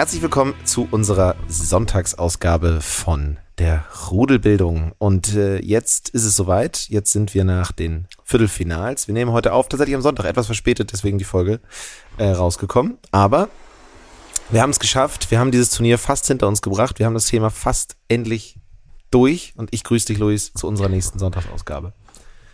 Herzlich willkommen zu unserer Sonntagsausgabe von der Rudelbildung. Und äh, jetzt ist es soweit. Jetzt sind wir nach den Viertelfinals. Wir nehmen heute auf, tatsächlich am Sonntag, etwas verspätet, deswegen die Folge äh, rausgekommen. Aber wir haben es geschafft. Wir haben dieses Turnier fast hinter uns gebracht. Wir haben das Thema fast endlich durch. Und ich grüße dich, Luis, zu unserer nächsten Sonntagsausgabe.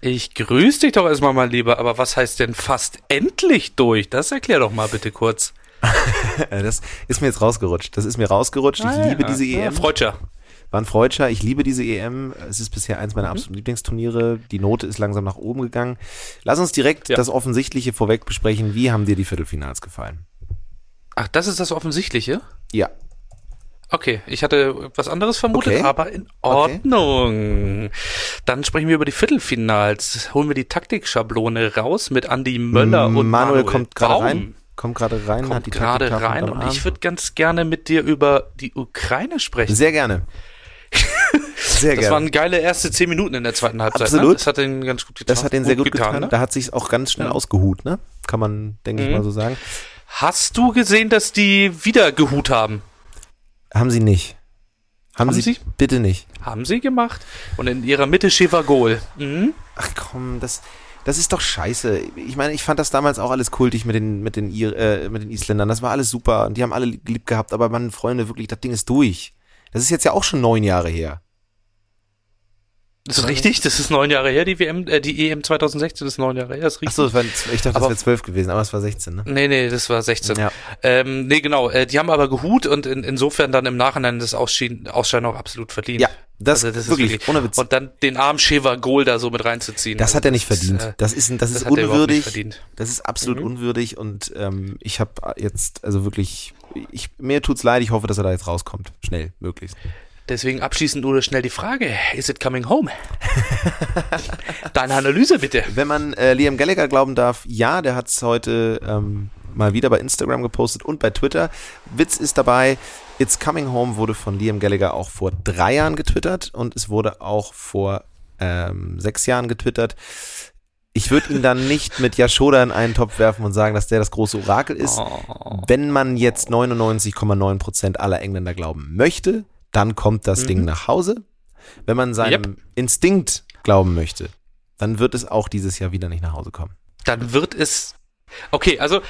Ich grüße dich doch erstmal mal lieber, aber was heißt denn fast endlich durch? Das erklär doch mal bitte kurz. das ist mir jetzt rausgerutscht. Das ist mir rausgerutscht. Ich ah, liebe ja. diese EM. Ja, Ein Freudscher. Ich liebe diese EM. Es ist bisher eins meiner mhm. absoluten Lieblingsturniere. Die Note ist langsam nach oben gegangen. Lass uns direkt ja. das Offensichtliche vorweg besprechen. Wie haben dir die Viertelfinals gefallen? Ach, das ist das Offensichtliche? Ja. Okay, ich hatte was anderes vermutet, okay. aber in Ordnung. Okay. Dann sprechen wir über die Viertelfinals. Holen wir die Taktikschablone raus mit Andy Möller und Manuel, Manuel kommt gerade rein kommt gerade rein, kommt hat die gerade rein und ich würde ganz gerne mit dir über die Ukraine sprechen. Sehr gerne. Sehr das gerne. waren geile erste zehn Minuten in der zweiten Halbzeit. Ne? Absolut. Ne? Das hat den ganz gut getan. Das hat den sehr gut, gut getan. getan ne? Da hat sich auch ganz schnell ja. ausgehut, ne? Kann man, denke mhm. ich mal so sagen. Hast du gesehen, dass die wieder gehut haben? Haben sie nicht. Haben, haben sie, sie, bitte nicht. Haben sie gemacht. Und in ihrer Mitte Chevagol. Mhm. Ach komm, das, das ist doch scheiße. Ich meine, ich fand das damals auch alles kultig mit den, mit den, äh, mit den Isländern. Das war alles super und die haben alle lieb gehabt, aber man, Freunde, wirklich, das Ding ist durch. Das ist jetzt ja auch schon neun Jahre her. Das ist richtig, das ist neun Jahre her, die WM, äh, die EM 2016 ist neun Jahre her, das ist richtig. Achso, ich dachte, das wäre zwölf gewesen, aber es war 16, ne? Nee, nee, das war 16. Ja. Ähm, nee, genau, äh, die haben aber gehut und in, insofern dann im Nachhinein das Ausscheiden, Ausscheiden auch absolut verdient. Ja, das, also das wirklich, ist wirklich, ohne Witz. Und dann den armen Sheva Goal da so mit reinzuziehen. Das hat er nicht verdient. Ist, äh, das ist, das, das ist unwürdig. Das ist absolut mhm. unwürdig und ähm, ich habe jetzt, also wirklich, ich, mir tut's leid, ich hoffe, dass er da jetzt rauskommt. Schnell, möglichst. Deswegen abschließend nur schnell die Frage, is it coming home? Deine Analyse bitte. Wenn man äh, Liam Gallagher glauben darf, ja, der hat es heute ähm, mal wieder bei Instagram gepostet und bei Twitter. Witz ist dabei, It's Coming Home wurde von Liam Gallagher auch vor drei Jahren getwittert und es wurde auch vor ähm, sechs Jahren getwittert. Ich würde ihn dann nicht mit Yashoda in einen Topf werfen und sagen, dass der das große Orakel ist. Oh. Wenn man jetzt 99,9 Prozent aller Engländer glauben möchte, dann kommt das mhm. Ding nach Hause. Wenn man seinem yep. Instinkt glauben möchte, dann wird es auch dieses Jahr wieder nicht nach Hause kommen. Dann wird es. Okay, also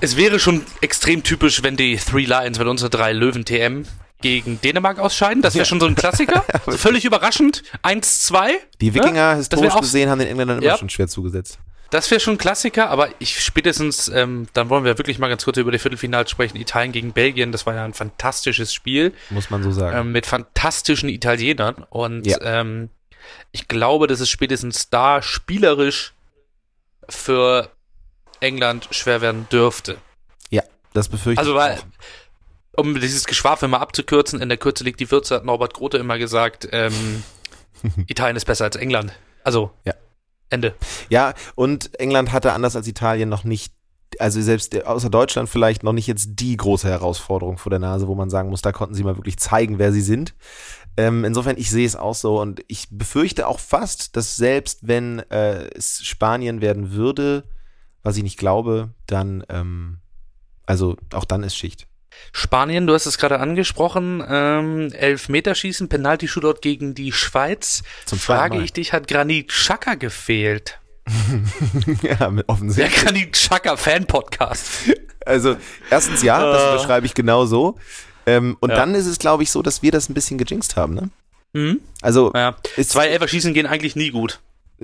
es wäre schon extrem typisch, wenn die Three Lions, wenn unsere drei Löwen TM gegen Dänemark ausscheiden. Das wäre ja. schon so ein Klassiker. völlig überraschend. 1-2. Die Wikinger, ja? historisch gesehen, haben den Engländern immer ja. schon schwer zugesetzt. Das wäre schon ein Klassiker, aber ich spätestens, ähm, dann wollen wir wirklich mal ganz kurz über die Viertelfinals sprechen. Italien gegen Belgien, das war ja ein fantastisches Spiel. Muss man so sagen. Ähm, mit fantastischen Italienern. Und ja. ähm, ich glaube, dass es spätestens da spielerisch für England schwer werden dürfte. Ja, das befürchte also, ich. Also, weil, um dieses Geschwafel mal abzukürzen, in der Kürze liegt die Würze, hat Norbert Grote immer gesagt, ähm, Italien ist besser als England. Also, ja. Ende. Ja, und England hatte anders als Italien noch nicht, also selbst außer Deutschland vielleicht noch nicht jetzt die große Herausforderung vor der Nase, wo man sagen muss, da konnten sie mal wirklich zeigen, wer sie sind. Ähm, insofern, ich sehe es auch so und ich befürchte auch fast, dass selbst wenn äh, es Spanien werden würde, was ich nicht glaube, dann, ähm, also auch dann ist Schicht. Spanien, du hast es gerade angesprochen, ähm, Elfmeterschießen, Penalty-Shootout gegen die Schweiz. Zum Frage ich dich, hat Granit Xhaka gefehlt? ja, offensichtlich. Der Granit Xhaka Fan-Podcast. Also, erstens ja, das uh. beschreibe ich genau so. Ähm, und ja. dann ist es, glaube ich, so, dass wir das ein bisschen gejinxt haben, ne? Mhm. Also, ja. zwei Elferschießen gehen eigentlich nie gut.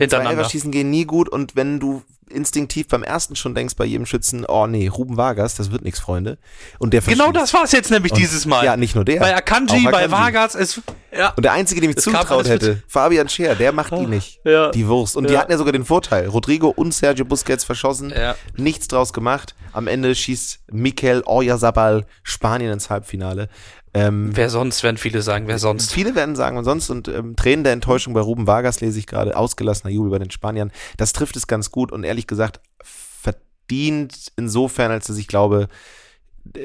Zwei Elferschießen gehen nie gut und wenn du instinktiv beim ersten schon denkst bei jedem Schützen, oh nee, Ruben Vargas, das wird nichts, Freunde. Und der Genau das war es jetzt nämlich Und- dieses Mal. Ja, nicht nur der. bei Akanji, Auch bei Akanji. Vargas, es, ja. Und der Einzige, dem ich zutraut hätte, Fabian Scher, der macht die nicht. ja. Die Wurst. Und die Ja. hatten ja sogar den Vorteil. Rodrigo und Sergio Busquets verschossen. Ja. Nichts draus gemacht. Am Ende schießt Mikel Oyarzabal Spanien ins Halbfinale. Ähm, Wer sonst, werden viele sagen, wer sonst. Viele werden sagen, und sonst, und ähm, Tränen der Enttäuschung bei Ruben Vargas lese ich gerade, ausgelassener Jubel bei den Spaniern. Das trifft es ganz gut und ehrlich gesagt verdient insofern, als dass ich glaube,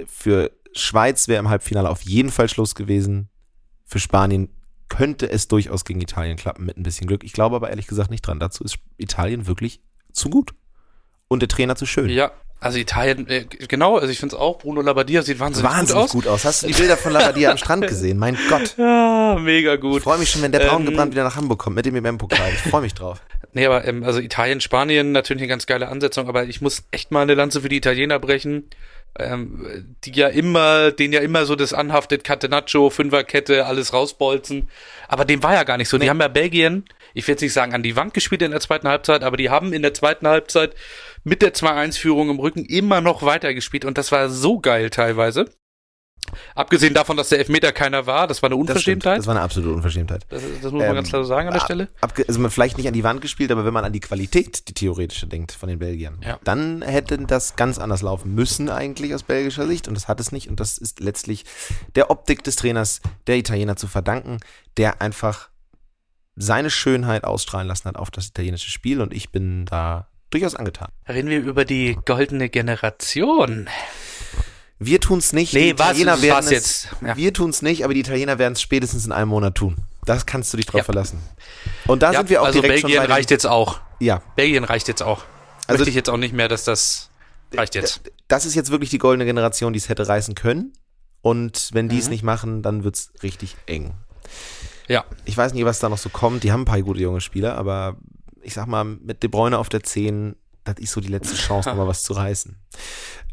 für Schweiz wäre im Halbfinale auf jeden Fall Schluss gewesen. Für Spanien könnte es durchaus gegen Italien klappen mit ein bisschen Glück. Ich glaube aber ehrlich gesagt nicht dran. Dazu ist Italien wirklich zu gut. Und der Trainer zu schön. Ja, also Italien, äh, genau, also ich finde es auch, Bruno Labbadia sieht wahnsinnig, Wahnsinnig gut aus. Hast du die Bilder von Labadia am Strand gesehen? Mein Gott. Ja, mega Ich gut. freue mich schon, wenn der Braun Ähm, gebrannt wieder nach Hamburg kommt mit dem EM-Pokal. Ich freue mich drauf. Nee, aber ähm, also Italien, Spanien, natürlich eine ganz geile Ansetzung, aber ich muss echt mal eine Lanze für die Italiener brechen. Ähm, die ja immer, denen ja immer so das anhaftet, Catenaccio, Fünferkette, alles rausbolzen. Aber dem war ja gar nicht so. Die haben ja Belgien, ich will jetzt nicht sagen an die Wand gespielt in der zweiten Halbzeit, aber die haben in der zweiten Halbzeit mit der 2-1-Führung im Rücken immer noch weitergespielt und das war so geil teilweise. Abgesehen davon, dass der Elfmeter keiner war, das war eine Das. Unverschämtheit. Das war eine absolute Unverschämtheit. Das, das muss man Ähm, ganz klar so sagen an der ab- Stelle. Also man vielleicht nicht an die Wand gespielt, aber wenn man an die Qualität, die theoretische, denkt von den Belgiern, Ja. dann hätte das ganz anders laufen müssen eigentlich aus belgischer Sicht und das hat es nicht und das ist letztlich der Optik des Trainers der Italiener zu verdanken, der einfach seine Schönheit ausstrahlen lassen hat auf das italienische Spiel und ich bin da durchaus angetan. Reden wir über die goldene Generation. Wir tun's nicht, Nee, die was- Italiener was werden es, jetzt? Ja. wir tun's nicht, aber die Italiener werden es spätestens in einem Monat tun. Das kannst du dich drauf Ja. verlassen. Und da Ja, sind wir auch also direkt Belgien schon bei reicht jetzt auch. Ja, Belgien reicht jetzt auch. Also- Möchte ich jetzt auch nicht mehr, dass das reicht jetzt. das ist jetzt wirklich die goldene Generation, die es hätte reißen können. Und wenn die es Mhm. nicht machen, dann wird's richtig eng. Ja. Ich weiß nicht, was da noch so kommt. Die haben ein paar gute junge Spieler, aber ich sag mal, mit De Bruyne auf der 10, das ist so die letzte Chance, nochmal was zu reißen.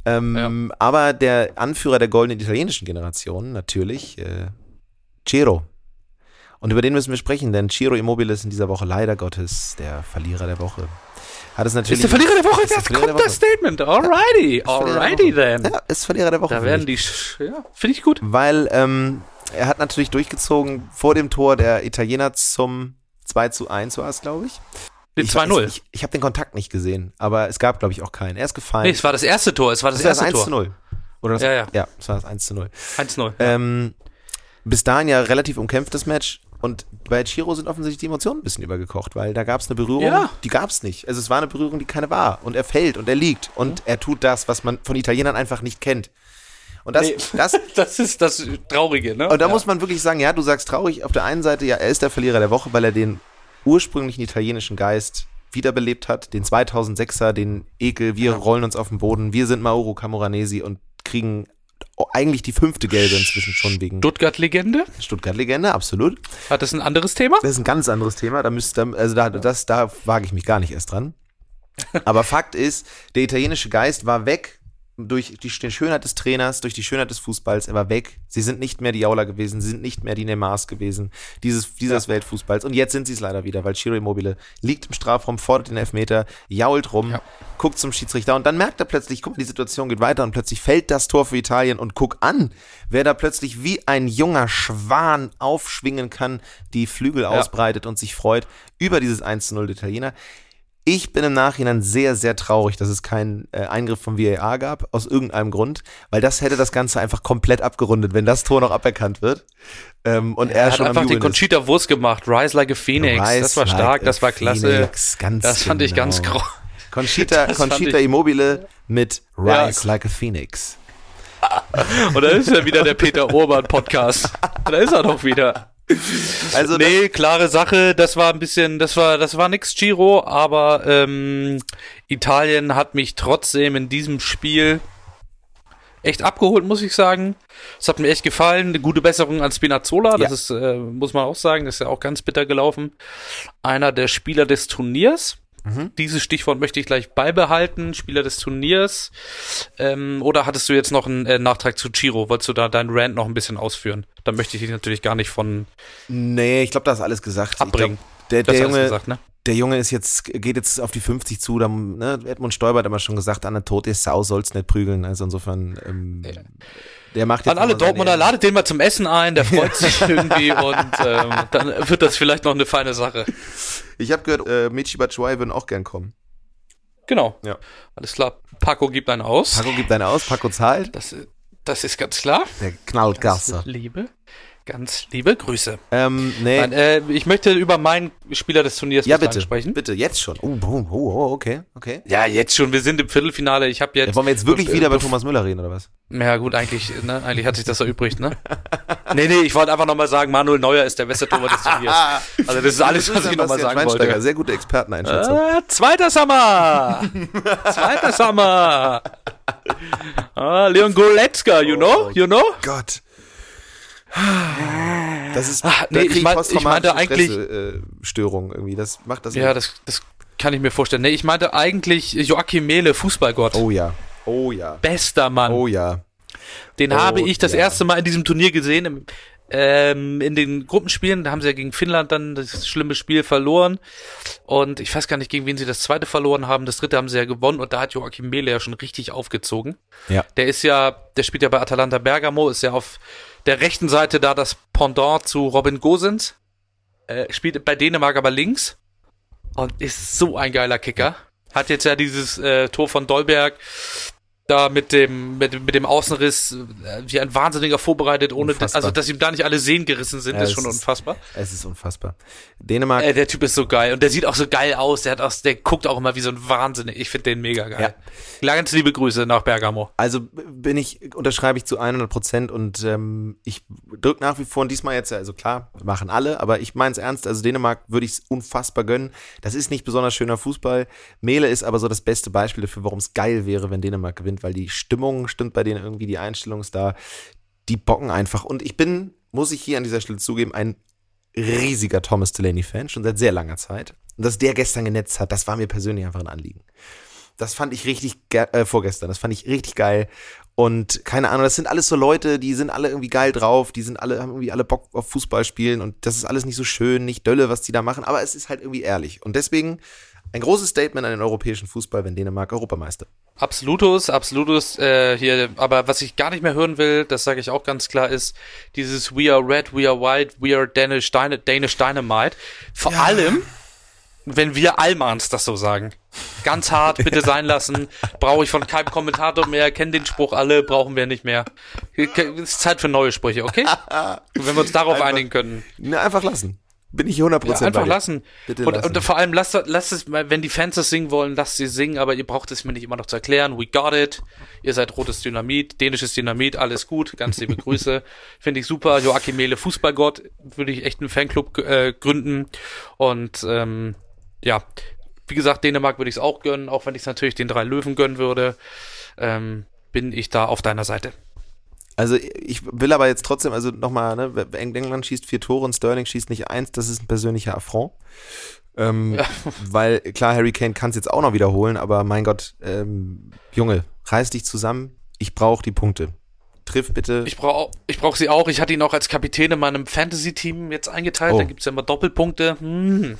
Ähm, Aber der Anführer der goldenen italienischen Generation, natürlich, äh, Ciro. Und über den müssen wir sprechen, denn Ciro Immobile ist in dieser Woche leider Gottes der Verlierer der Woche. Hat es natürlich. Ist der Verlierer der Woche? Jetzt kommt der das Statement. Alrighty. Der Alrighty Woche. then. Ja, ist Verlierer der Woche. Da werden die, ja, finde ich gut. Weil ähm, er hat natürlich durchgezogen vor dem Tor der Italiener zum 2 zu 1 war es, glaube ich. Den Ich- 2-0. Ich, ich habe den Kontakt nicht gesehen, aber es gab, glaube ich, auch keinen. Er ist gefallen. Nee, es war das erste Tor. Es war das, das war das erste 1 zu Tor. 0. Oder das, Ja, ja. ja, es war das 1 zu 0. 1-0. Ähm, bis dahin ja relativ umkämpftes Match. Und bei Chiro sind offensichtlich die Emotionen ein bisschen übergekocht, weil da gab es eine Berührung, Ja. die gab es nicht. Also es war eine Berührung, die keine war. Und er fällt und er liegt und er tut das, was man von Italienern einfach nicht kennt. Und das, Nee. das, Das ist das Traurige, ne? Und da ja. muss man wirklich sagen, ja, du sagst traurig. Auf der einen Seite, ja, er ist der Verlierer der Woche, weil er den ursprünglichen italienischen Geist wiederbelebt hat, den 2006er, den Ekel, wir rollen uns auf den Boden, wir sind Mauro Camoranesi und kriegen eigentlich die fünfte Gelbe inzwischen schon wegen Stuttgart-Legende? Stuttgart-Legende, absolut. Hat das ein anderes Thema? Das ist ein ganz anderes Thema, da müsste, also da, das, da wage ich mich gar nicht erst dran. Aber Fakt ist, der italienische Geist war weg durch die, Schönheit des Trainers, durch die Schönheit des Fußballs, er war weg. Sie sind nicht mehr die Jaula gewesen, sie sind nicht mehr die Neymars gewesen, dieses, dieses Weltfußballs. Und jetzt sind sie es leider wieder, weil Ciro Immobile liegt im Strafraum, fordert den Elfmeter, jault rum, Ja. guckt zum Schiedsrichter und dann merkt er plötzlich, guck mal, die Situation geht weiter und plötzlich fällt das Tor für Italien und guck an, wer da plötzlich wie ein junger Schwan aufschwingen kann, die Flügel ausbreitet und sich freut über dieses 1 zu 0 der Italiener. Ich bin im Nachhinein sehr, sehr traurig, dass es keinen äh, Eingriff vom VAR gab, aus irgendeinem Grund, weil das hätte das Ganze einfach komplett abgerundet, wenn das Tor noch aberkannt wird. Ähm, und er, Er hat schon einfach den. Conchita Wurst gemacht. Rise like a Phoenix. Rise das war like stark, das war klasse. Phoenix, Das fand ich ganz genau. grau. Conchita, Das Conchita Immobile mit Ja. Rise like a Phoenix. Und da ist ja wieder der Peter Urban Podcast. Da ist er doch wieder. Also nee, klare Sache. Das war ein bisschen, das war, das war nix Giro, aber ähm, Italien hat mich trotzdem in diesem Spiel echt abgeholt, muss ich sagen. Es hat mir echt gefallen. Eine gute Besserung an Spinazzola. Das Ja. ist, äh, muss man auch sagen, das ist ja auch ganz bitter gelaufen. Einer der Spieler des Turniers. Mhm. Dieses Stichwort möchte ich gleich beibehalten. Spieler des Turniers. Ähm, oder hattest du jetzt noch einen äh, Nachtrag zu Giro? Wolltest du da deinen Rant noch ein bisschen ausführen? Da möchte ich dich natürlich gar nicht von Nee, ich glaube, da ist alles gesagt. abbringen. Glaub, der, der Junge, gesagt, ne? der Junge ist jetzt, geht jetzt auf die 50 zu, dann, ne, Edmund Stoiber hat immer schon gesagt, an der tote Sau soll's nicht prügeln. Also insofern, ähm, ja. Der macht jetzt An alle Dortmunder, ladet den mal zum Essen ein, der freut sich irgendwie und ähm, dann wird das vielleicht noch eine feine Sache. Ich habe gehört, äh, Michi Batshuayi würden auch gern kommen. Genau. Ja. Alles klar. Paco gibt einen aus. Paco gibt einen aus, Paco zahlt. Das, das ist ganz klar. Der Knallgasser. Liebe. Ganz liebe Grüße. Ähm, nee. Nein, äh, ich möchte über meinen Spieler des Turniers ja, bitte, sprechen. Bitte, jetzt schon. Oh, oh, oh, okay, okay. Ja, jetzt schon. Wir sind im Viertelfinale. Ich habe jetzt. Ja, wollen wir jetzt wirklich äh, wieder bei Thomas Müller reden oder was? Ja, gut, eigentlich, ne, eigentlich hat sich das erübrigt, ne? nee, nee, ich wollte einfach nochmal sagen, Manuel Neuer ist der beste Torwart des Turniers. Also das ist alles, das ist was ich nochmal sagen wollte. Sehr gute Experteneinschätzung. Äh, zweiter Sommer! zweiter Sommer! Ah, Leon Goretzka, you know? Oh you know? Gott. Das ist Ach, nee, ich, mein, ich meinte eigentlich äh, Störung irgendwie. Das macht das. Ja, das, das kann ich mir vorstellen. Nee, ich meinte eigentlich Joachim Mehle, Fußballgott. Oh ja. Oh ja. Bester Mann. Oh ja. Den oh, habe ich das ja. erste Mal in diesem Turnier gesehen. Im, ähm, in den Gruppenspielen, da haben sie ja gegen Finnland dann das schlimme Spiel verloren. Und ich weiß gar nicht, gegen wen sie das zweite verloren haben. Das dritte haben sie ja gewonnen und da hat Joachim Mehle ja schon richtig aufgezogen. Ja. Der ist ja, der spielt ja bei Atalanta Bergamo, ist ja auf der rechten Seite da das Pendant zu Robin Gosens. Äh, spielt bei Dänemark aber links. Und ist so ein geiler Kicker. Hat jetzt ja dieses äh, Tor von Dolberg da mit dem, mit, mit dem Außenriss äh, wie ein Wahnsinniger vorbereitet, ohne, unfassbar. also dass ihm da nicht alle Sehnen gerissen sind, ja, ist schon ist, unfassbar. Es ist unfassbar. Dänemark. Äh, der Typ ist so geil und der sieht auch so geil aus, der hat auch, der guckt auch immer wie so ein Wahnsinnig. Ich finde den mega geil. Ja. Ganz liebe Grüße nach Bergamo. Also bin ich, unterschreibe ich zu 100 Prozent und ähm, ich drücke nach wie vor und diesmal jetzt, also klar, machen alle, aber ich meine es ernst, also Dänemark würde ich es unfassbar gönnen. Das ist nicht besonders schöner Fußball. Mele ist aber so das beste Beispiel dafür, warum es geil wäre, wenn Dänemark gewinnt weil die Stimmung stimmt bei denen irgendwie, die Einstellung ist da. Die bocken einfach. Und ich bin, muss ich hier an dieser Stelle zugeben, ein riesiger Thomas Delaney-Fan, schon seit sehr langer Zeit. Und dass der gestern genetzt hat, das war mir persönlich einfach ein Anliegen. Das fand ich richtig, äh, vorgestern, das fand ich richtig geil. Und keine Ahnung, das sind alles so Leute, die sind alle irgendwie geil drauf, die sind alle, haben irgendwie alle Bock auf Fußball spielen und das ist alles nicht so schön, nicht dölle, was die da machen, aber es ist halt irgendwie ehrlich. Und deswegen ein großes Statement an den europäischen Fußball, wenn Dänemark Europameister. Absolutus, absolutus. Äh, hier, aber was ich gar nicht mehr hören will, das sage ich auch ganz klar, ist dieses We are red, we are white, we are Danish, Danish Dynamite. Vor ja. allem, wenn wir Allmanns das so sagen. Ganz hart, bitte sein lassen. Brauche ich von keinem Kommentator mehr, kennen den Spruch alle, brauchen wir nicht mehr. Es ist Zeit für neue Sprüche, okay? wenn wir uns darauf einfach, einigen können. Ne, einfach lassen. Bin ich 100% ja, Einfach lassen. Bitte und, lassen. Und vor allem, lasst, lasst es, wenn die Fans das singen wollen, lasst sie singen, aber ihr braucht es mir nicht immer noch zu erklären. We got it. Ihr seid rotes Dynamit, dänisches Dynamit, alles gut. Ganz liebe Grüße. Finde ich super. Joachim Mehle, Fußballgott, würde ich echt einen Fanclub äh, gründen. Und ähm, ja, wie gesagt, Dänemark würde ich es auch gönnen, auch wenn ich es natürlich den drei Löwen gönnen würde. Ähm, bin ich da auf deiner Seite. Also ich will aber jetzt trotzdem, also nochmal, ne, England schießt vier Tore und Sterling schießt nicht eins, das ist ein persönlicher Affront. Ähm, ja. Weil klar, Harry Kane kann es jetzt auch noch wiederholen, aber mein Gott, ähm, Junge, reiß dich zusammen, ich brauche die Punkte. Triff bitte. Ich brauche ich brauch sie auch. Ich hatte ihn auch als Kapitän in meinem Fantasy-Team jetzt eingeteilt. Oh. Da gibt es ja immer Doppelpunkte. Hm.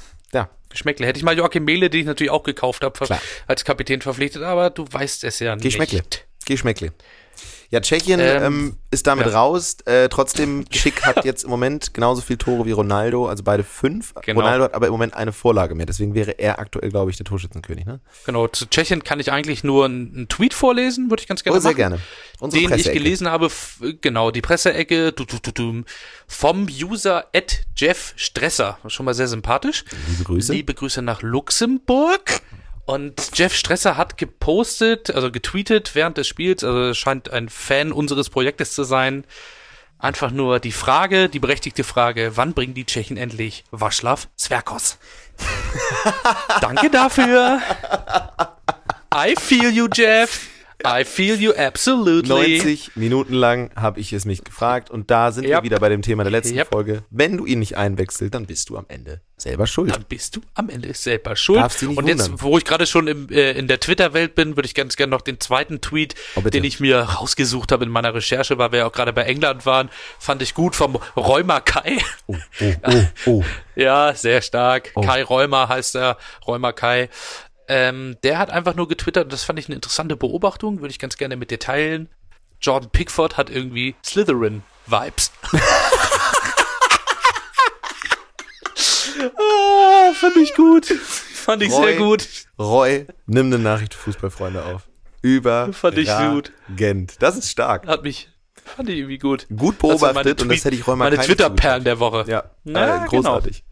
Geschmäckle. Hätte ich mal Joachim Mehle, den ich natürlich auch gekauft habe, als Kapitän verpflichtet, aber du weißt es ja nicht. Geschmäckle. Geschmäckle. Ja, Tschechien ähm, ähm, ist damit ja. raus. Äh, trotzdem, Schick hat jetzt im Moment genauso viele Tore wie Ronaldo, also beide fünf. Genau. Ronaldo hat aber im Moment eine Vorlage mehr. Deswegen wäre er aktuell, glaube ich, der Torschützenkönig. Ne? Genau, zu Tschechien kann ich eigentlich nur einen, Tweet vorlesen, würde ich ganz gerne oh, sehr gerne. Unsere den ich gelesen habe, genau, die Presseecke du, du, du, du, vom User at Jeff Stresser. Schon mal sehr sympathisch. Liebe Grüße. Liebe Grüße nach Luxemburg. Und Jeff Stresser hat gepostet, also getweetet während des Spiels, also scheint ein Fan unseres Projektes zu sein. Einfach nur die Frage, die berechtigte Frage, wann bringen die Tschechen endlich Waschlav Zwerkos? Danke dafür. I feel you, Jeff. I feel you absolutely. 90 Minuten lang habe ich es mich gefragt und da sind wir Yep. wieder bei dem Thema der letzten Yep. Folge. Wenn du ihn nicht einwechselst, dann bist du am Ende selber schuld. Dann bist du am Ende selber schuld. Darfst dich nicht Und jetzt, wundern. wo ich gerade schon im, äh, in der Twitter-Welt bin, würde ich ganz gerne noch den zweiten Tweet, Oh, den ich mir rausgesucht habe in meiner Recherche, weil wir ja auch gerade bei England waren, fand ich gut vom Räumer Kai. Oh, oh, oh, oh. Ja, sehr stark. Oh. Kai Räumer heißt er, Räumer Kai. Ähm, der hat einfach nur getwittert, und das fand ich eine interessante Beobachtung, würde ich ganz gerne mit dir teilen. Jordan Pickford hat irgendwie Slytherin-Vibes. ah, fand ich gut. Fand ich sehr gut. Roy, nimm eine Nachricht für Fußballfreunde auf. Über. Fand ich gut. Das ist stark. Hat mich, fand ich irgendwie gut. Gut beobachtet und das hätte ich mal Meine Twitter-Perlen der Woche. Ja, Na, äh, großartig.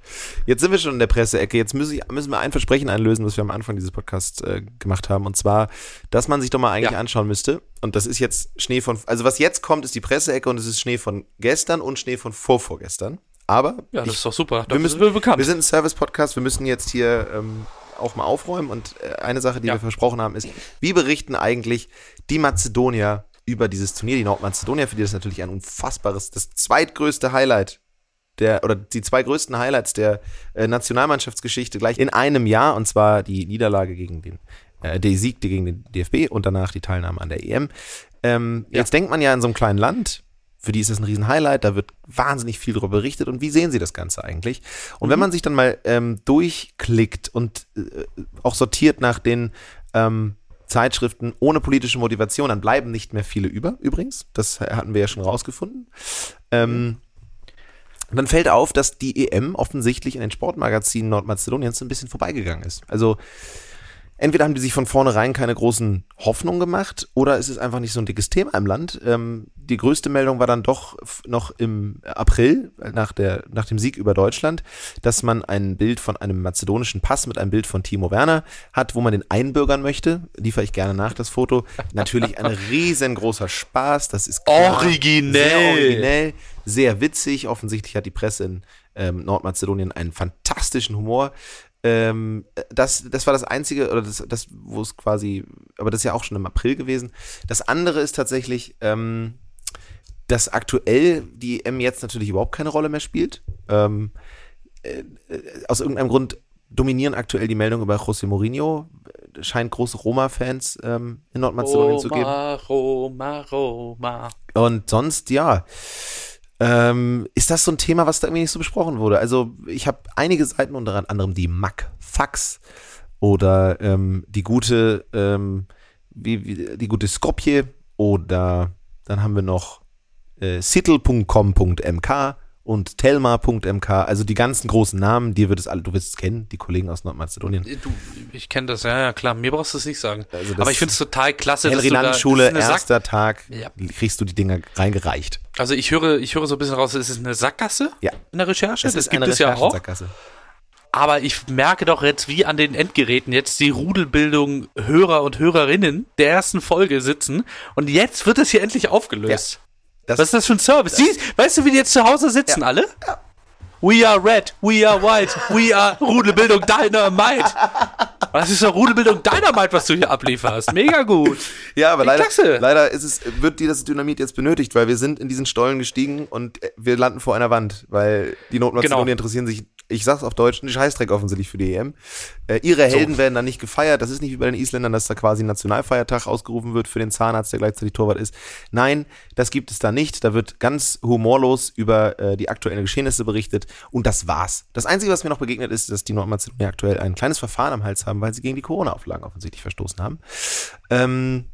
Jetzt sind wir schon in der Presseecke. Jetzt müssen, ich- müssen wir ein Versprechen einlösen, was wir am Anfang dieses Podcasts äh, gemacht haben. Und zwar, dass man sich doch mal eigentlich Ja. anschauen müsste. Und das ist jetzt Schnee von, also was jetzt kommt, ist die Presseecke und es ist Schnee von gestern und Schnee von vorvorgestern. Aber Ja, das ich, ist doch super. wir, müssen, sind wir bekannt. wir sind ein Service-Podcast, wir müssen jetzt hier ähm, auch mal aufräumen. Und äh, eine Sache, die Ja. wir versprochen haben, ist, wie berichten eigentlich die Mazedonier über dieses Turnier, die Nordmazedonier, für die das natürlich ein unfassbares, das zweitgrößte Highlight der, oder die zwei größten Highlights der äh, Nationalmannschaftsgeschichte gleich in einem Jahr, und zwar die Niederlage gegen den, äh, der Sieg gegen den DFB und danach die Teilnahme an der EM. Ähm, Ja. Jetzt denkt man ja in so einem kleinen Land, für die ist das ein Riesen-Highlight, da wird wahnsinnig viel darüber berichtet und wie sehen sie das Ganze eigentlich? Und wenn man sich dann mal ähm, durchklickt und äh, auch sortiert nach den ähm, Zeitschriften ohne politische Motivation, dann bleiben nicht mehr viele über, übrigens. Das hatten wir ja schon rausgefunden. Ähm, dann fällt auf, dass die EM offensichtlich in den Sportmagazinen Nordmazedoniens ein bisschen vorbeigegangen ist. Also entweder haben die sich von vornherein keine großen Hoffnungen gemacht oder es ist einfach nicht so ein dickes Thema im Land. Ähm, die größte Meldung war dann doch noch im April nach, der, nach dem Sieg über Deutschland, dass man ein Bild von einem mazedonischen Pass mit einem Bild von Timo Werner hat, wo man den einbürgern möchte. Liefere ich gerne nach, das Foto. Natürlich ein riesengroßer Spaß. Das ist klar. Originell. Sehr originell, sehr witzig. Offensichtlich hat die Presse in ähm, Nordmazedonien einen fantastischen Humor. Ähm, das, das war das Einzige, oder das, das wo es quasi, aber das ist ja auch schon im April gewesen. Das andere ist tatsächlich, ähm, dass aktuell die EM jetzt natürlich überhaupt keine Rolle mehr spielt. Ähm, äh, äh, aus irgendeinem Grund dominieren aktuell die Meldungen über José Mourinho. Scheint große Roma-Fans ähm, in Nordmazedonien zu geben. Roma, Roma, Roma. Und sonst, ja, ähm, ist das so ein Thema, was da irgendwie nicht so besprochen wurde. Also ich habe einige Seiten, unter anderem die Mac Fax oder ähm, die gute, ähm, wie, wie, die gute Skopje oder dann haben wir noch äh, sittel.com.mk und telma.mk, also die ganzen großen Namen, dir wird es alle, du wirst es kennen, die Kollegen aus Nordmazedonien. Du, ich kenne das, ja, ja, klar. Mir brauchst du es nicht sagen. Also Aber ich finde es total klasse, dass du da, Elrinan-Schule, das ist eine Sack, erster Tag, Ja. kriegst du die Dinger reingereicht. Also ich höre, ich höre so ein bisschen raus, es ist eine Sackgasse Ja. in der Recherche. Es das ist gibt eine es ja auch. Aber ich merke doch jetzt, wie an den Endgeräten jetzt die Rudelbildung Hörer und Hörerinnen der ersten Folge sitzen. Und jetzt wird es hier endlich aufgelöst. Das- Was ist das für ein Service? Siehst, weißt du, wie die jetzt zu Hause sitzen, alle? We are red, we are white, we are Rudelbildung Dynamite. Das ist doch Rudelbildung Dynamite, was du hier ablieferst. Mega gut. Ja, aber leider, leider ist es, wird dieses Dynamit jetzt benötigt, weil wir sind in diesen Stollen gestiegen und äh, wir landen vor einer Wand, weil die Nordmazedonier Genau. interessieren sich, ich sag's auf Deutsch, einen Scheißdreck offensichtlich für die EM. Äh, ihre Helden werden dann nicht gefeiert. Das ist nicht wie bei den Isländern, dass da quasi ein Nationalfeiertag ausgerufen wird für den Zahnarzt, der gleichzeitig Torwart ist. Nein, das gibt es da nicht. Da wird ganz humorlos über äh, die aktuellen Geschehnisse berichtet und das war's. Das Einzige, was mir noch begegnet ist, dass die Nordmazedonier aktuell ein kleines Verfahren am Hals haben, weil sie gegen die Corona-Auflagen offensichtlich verstoßen haben. Ähm,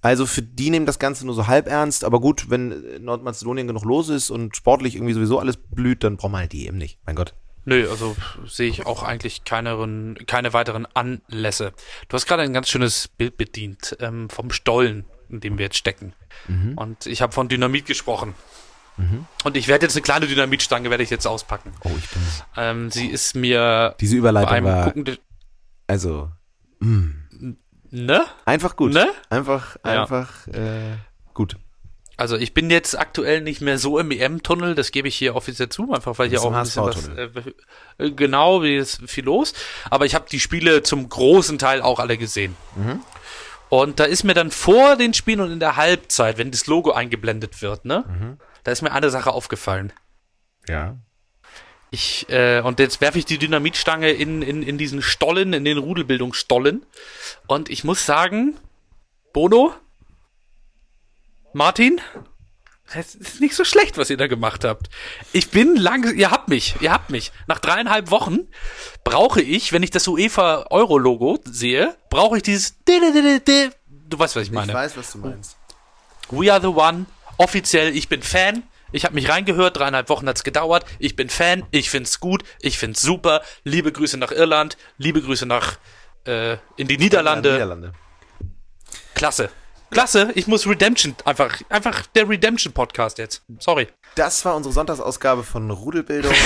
also für die nehmen das Ganze nur so halb ernst, aber gut, wenn in Nordmazedonien genug los ist und sportlich irgendwie sowieso alles blüht, dann braucht man halt die EM nicht. Mein Gott. Nö, also sehe ich auch eigentlich keine, keine weiteren Anlässe. Du hast gerade ein ganz schönes Bild bedient ähm, vom Stollen, in dem wir jetzt stecken. Und ich habe von Dynamit gesprochen. Und ich werde jetzt eine kleine Dynamitstange werde ich jetzt auspacken. Oh, ich bin. Ähm, sie ist mir Diese Überleitung war Gucken, de- also ne? einfach gut. Ne? Einfach, Ja. einfach äh, gut. Also ich bin jetzt aktuell nicht mehr so im EM-Tunnel, das gebe ich hier offiziell zu, einfach weil hier auch ein bisschen was, äh, äh, genau, wie ist viel los. Aber ich habe die Spiele zum großen Teil auch alle gesehen. Und da ist mir dann vor den Spielen und in der Halbzeit, wenn das Logo eingeblendet wird, ne? Mhm. Da ist mir eine Sache aufgefallen. Ja. Ich, äh, und jetzt werfe ich die Dynamitstange in, in, in diesen Stollen, in den Rudelbildungsstollen. Und ich muss sagen, Bono, Martin, es ist nicht so schlecht, was ihr da gemacht habt. Ich bin lang, ihr habt mich, ihr habt mich. Nach dreieinhalb Wochen brauche ich, wenn ich das UEFA Euro Logo sehe, brauche ich dieses, du weißt, was ich meine. Ich weiß, was du meinst. We are the one. Offiziell, ich bin Fan. Ich habe mich reingehört, dreieinhalb Wochen hat's gedauert. Ich bin Fan, ich find's gut, ich find's super. Liebe Grüße nach Irland, liebe Grüße nach äh, in die Niederlande. Niederlande. Klasse. Klasse, ich muss Redemption, einfach, einfach der Redemption Podcast jetzt. Sorry. Das war unsere Sonntagsausgabe von Rudelbildung. Und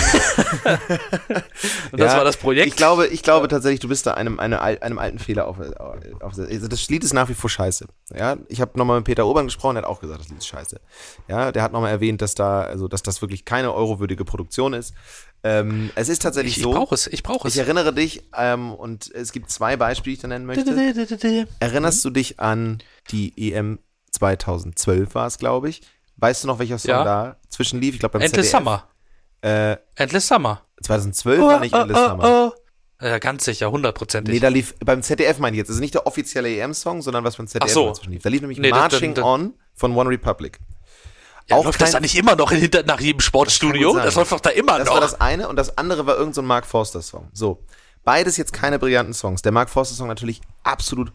das Ja, war das Projekt. Ich glaube, ich glaube tatsächlich, du bist da einem, einem, einem alten Fehler auf, auf. Also das Lied ist nach wie vor scheiße. Ja, ich habe nochmal mit Peter Obern gesprochen, der hat auch gesagt, das Lied ist scheiße. Ja, der hat nochmal erwähnt, dass da, also dass das wirklich keine eurowürdige Produktion ist. Ähm, es ist tatsächlich ich, ich so. brauche es, ich brauche es. Ich erinnere dich, ähm, und es gibt zwei Beispiele, die ich da nennen möchte. Erinnerst du dich an die EM 2012 war es, glaube ich? Weißt du noch, welcher Song Ja. da zwischenlief? Ich glaube beim Endless ZDF. Summer. Äh, Endless Summer. 2012 war nicht Endless Summer. oh. Ja, ganz sicher, hundertprozentig. Nee, da lief beim ZDF meine ich jetzt. Das ist nicht der offizielle EM-Song, sondern was beim ZDF Ach so. lief. Da lief nämlich Nee, das- Marching dann- On von One Republic. Ja, auch läuft das kein- da nicht immer noch hinter, nach jedem Sportstudio? sein. Das, läuft doch da immer Das noch. war das eine und das andere war irgendein so ein Mark Forster-Song. So. Beides jetzt keine brillanten Songs. Der Mark Forster-Song natürlich absolut,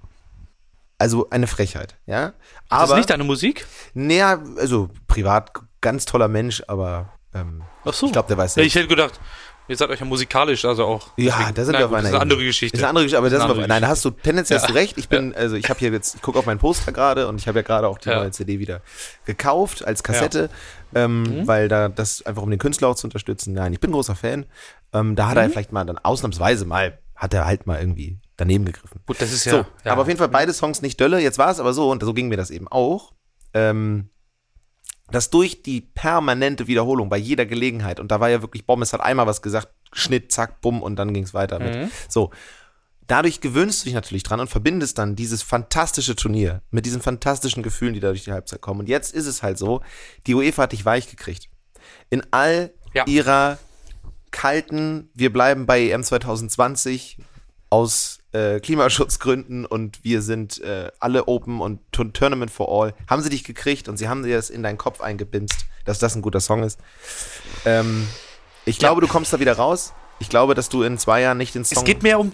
also eine Frechheit, ja. das ist Aber, nicht deine Musik? naja, also privat ganz toller Mensch, aber ähm, Ach so. ich glaube, der weiß nicht. ich hätte gedacht, ihr seid euch ja musikalisch, also auch. Ja, da sind wir auf einer Das ist eine andere. Geschichte. Das ist eine andere Geschichte, aber das ist aber, nein, da hast du tendenziell Ja. hast du recht. Ich bin, also ich habe hier jetzt, ich gucke auf meinen Poster gerade und ich habe ja gerade auch die Ja. neue CD wieder gekauft als Kassette, ähm, Mhm. weil da das einfach um den Künstler auch zu unterstützen. Nein, ich bin großer Fan. Ähm, da hat Mhm. er vielleicht mal dann ausnahmsweise mal, hat er halt mal irgendwie daneben gegriffen. Gut, das ist ja. So, ja. aber auf jeden Fall beide Songs nicht Dölle. Jetzt war es aber so, und so ging mir das eben auch, ähm, dass durch die permanente Wiederholung bei jeder Gelegenheit, und da war ja wirklich, Bommes hat einmal was gesagt, Schnitt, zack, bumm, und dann ging es weiter mit. Mhm. So. Dadurch gewöhnst du dich natürlich dran und verbindest dann dieses fantastische Turnier mit diesen fantastischen Gefühlen, die da durch die Halbzeit kommen. Und jetzt ist es halt so, die UEFA hat dich weich gekriegt. In all Ja. ihrer kalten, wir bleiben bei EM 2020 aus äh, Klimaschutzgründen und wir sind äh, alle open und Tour- Tournament for all, haben sie dich gekriegt und sie haben dir das in deinen Kopf eingebimst, dass das ein guter Song ist. Ähm, ich glaube, du kommst da wieder raus. Ich glaube, dass du in zwei Jahren nicht den Song es geht mehr um.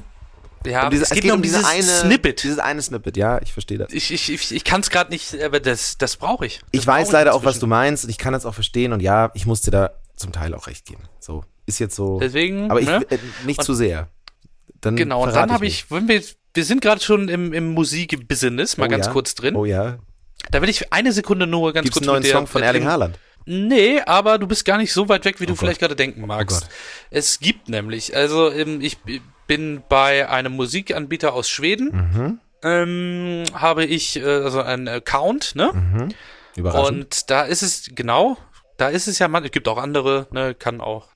Ja, um diese, es geht, mir um diese dieses eine Snippet. Dieses eine Snippet, ja, ich verstehe das. ich ich, ich, ich kann es gerade nicht, aber das, das brauche ich. Das Ich weiß leider auch, was du meinst und ich kann das auch verstehen und ja, ich muss dir da zum Teil auch recht geben. So, ist jetzt so. Deswegen. aber ich ne? äh, nicht Und- zu sehr. Dann Genau, und dann habe ich, wenn wir, wir sind gerade schon im, im Musikbusiness, mal Oh ganz ja? kurz drin. Oh ja. Da will ich eine Sekunde nur ganz Gibt es kurz einen neuen mit dir Song von Erling Haaland? Nee, aber du bist gar nicht so weit weg, wie du Gott. vielleicht gerade denken magst. Gott. es gibt nämlich, also ähm, ich bin bei einem Musikanbieter aus Schweden, Mhm. ähm, habe ich äh, also einen Account, ne? Mhm. Überraschend. Und da ist es, genau, da ist es ja, man, es gibt auch andere, ne, kann auch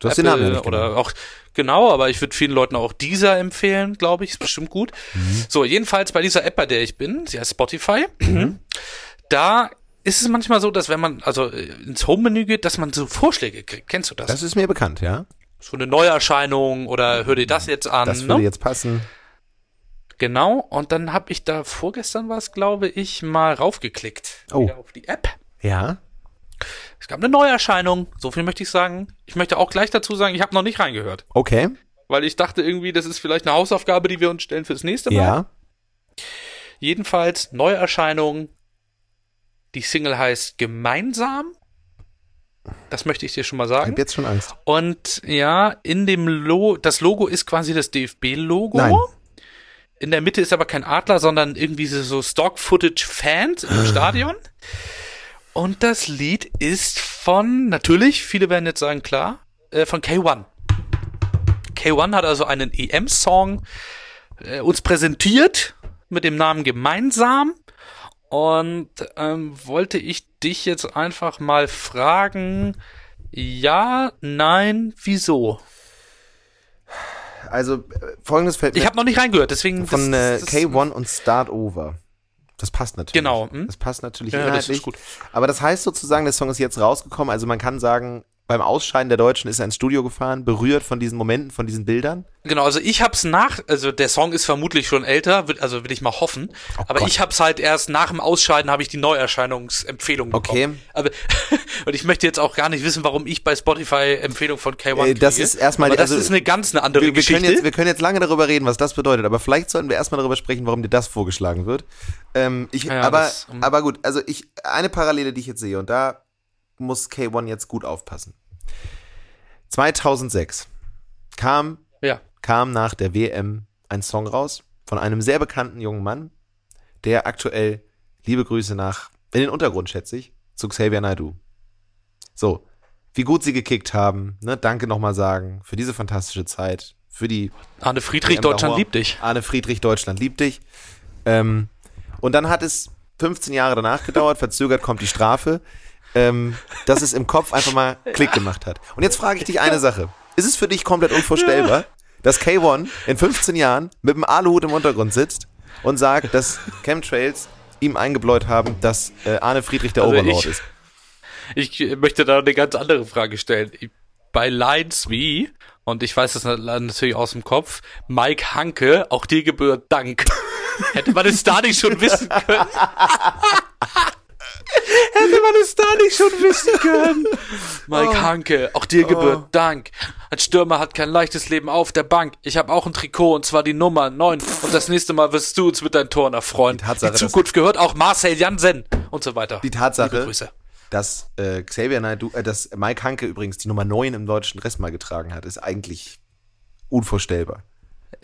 du hast den Namen ja nicht oder auch genau, aber ich würde vielen Leuten auch dieser empfehlen, glaube ich, ist bestimmt gut. Mhm. So, jedenfalls bei dieser App, bei der ich bin, sie heißt Spotify, Mhm. da ist es manchmal so, dass wenn man also äh, ins Home-Menü geht, dass man so Vorschläge kriegt. Kennst du das? Das ist mir bekannt, ja. so eine Neuerscheinung oder hör dir das jetzt an. Das würde ne? jetzt passen. Genau, und dann habe ich da vorgestern was, glaube ich, mal raufgeklickt. Oh. Wieder auf die App. Ja. Es gab eine Neuerscheinung, so viel möchte ich sagen. Ich möchte auch gleich dazu sagen, ich habe noch nicht reingehört. Okay. Weil ich dachte irgendwie, das ist vielleicht eine Hausaufgabe, die wir uns stellen fürs nächste Mal. Ja. Jedenfalls Neuerscheinung. Die Single heißt Gemeinsam. Das möchte ich dir schon mal Ich sagen. habe jetzt schon Angst. Und ja, in dem Logo, das Logo ist quasi das DFB-Logo. Nein. In der Mitte ist aber kein Adler, sondern irgendwie so- so Stock-Footage-Fans im Stadion. Und das Lied ist von, natürlich, viele werden jetzt sagen, klar, äh, von K1. K1 hat also einen EM-Song äh, uns präsentiert mit dem Namen Gemeinsam. Und ähm, wollte ich dich jetzt einfach mal fragen, ja, nein, wieso? Also äh, folgendes fällt Ich habe noch nicht reingehört, deswegen von äh, das- das- K1 und Start Over. Das passt natürlich. Genau, hm? Das passt natürlich Ja, das inhaltlich. ist gut. Aber das heißt sozusagen, der Song ist jetzt rausgekommen. Also man kann sagen, beim Ausscheiden der Deutschen ist er ins Studio gefahren, berührt von diesen Momenten, von diesen Bildern. Genau, also ich hab's nach, also der Song ist vermutlich schon älter, also will ich mal hoffen. aber Oh Gott. ich hab's halt erst nach dem Ausscheiden habe ich die Neuerscheinungsempfehlung bekommen. Okay. Aber und ich möchte jetzt auch gar nicht wissen, warum ich bei Spotify Empfehlung von K1 Äh, das kriege. ist erstmal- aber das also, ist eine ganz eine andere Wir, wir, Geschichte. können jetzt, wir können jetzt lange darüber reden, was das bedeutet, aber vielleicht sollten wir erstmal darüber sprechen, warum dir das vorgeschlagen wird. Ähm, ich, Ja, aber, das, um- aber gut, also ich, eine Parallele, die ich jetzt sehe, und da muss K1 jetzt gut aufpassen. 2006 kam, ja. kam nach der WM ein Song raus von einem sehr bekannten jungen Mann, der aktuell, liebe Grüße nach, in den Untergrund schätze ich, zu Xavier Naidoo. So, wie gut sie gekickt haben, ne, danke nochmal sagen für diese fantastische Zeit, für die Arne Friedrich, WM Deutschland liebt dich. Arne Friedrich, Deutschland liebt dich. Ähm, und dann hat es 15 Jahre danach gedauert, verzögert kommt die Strafe, ähm, dass es im Kopf einfach mal Klick gemacht hat. Und jetzt frage ich dich eine Sache. Ist es für dich komplett unvorstellbar, dass K1 in 15 Jahren mit dem Aluhut im Untergrund sitzt und sagt, dass Chemtrails ihm eingebläut haben, dass äh, Arne Friedrich der Also Oberlord ich- ist? Ich äh, möchte da eine ganz andere Frage stellen. Bei Lines wie, und ich weiß das na- natürlich aus dem Kopf, Mike Hanke, auch dir gebührt Dank. Hätte man es da nicht schon wissen können? Hätte man es da nicht schon wissen können? Mike Oh. Hanke, auch dir gebührt Dank. Ein Stürmer hat kein leichtes Leben auf der Bank. Ich habe auch ein Trikot und zwar die Nummer 9. Und das nächste Mal wirst du uns mit deinen Toren erfreuen. Die Tatsache, die Zukunft gehört auch Marcel Jansen und so weiter. Die Tatsache, dass äh, Xavier Naidoo, äh, dass Mike Hanke übrigens die Nummer 9 im deutschen Rest mal getragen hat, ist eigentlich unvorstellbar.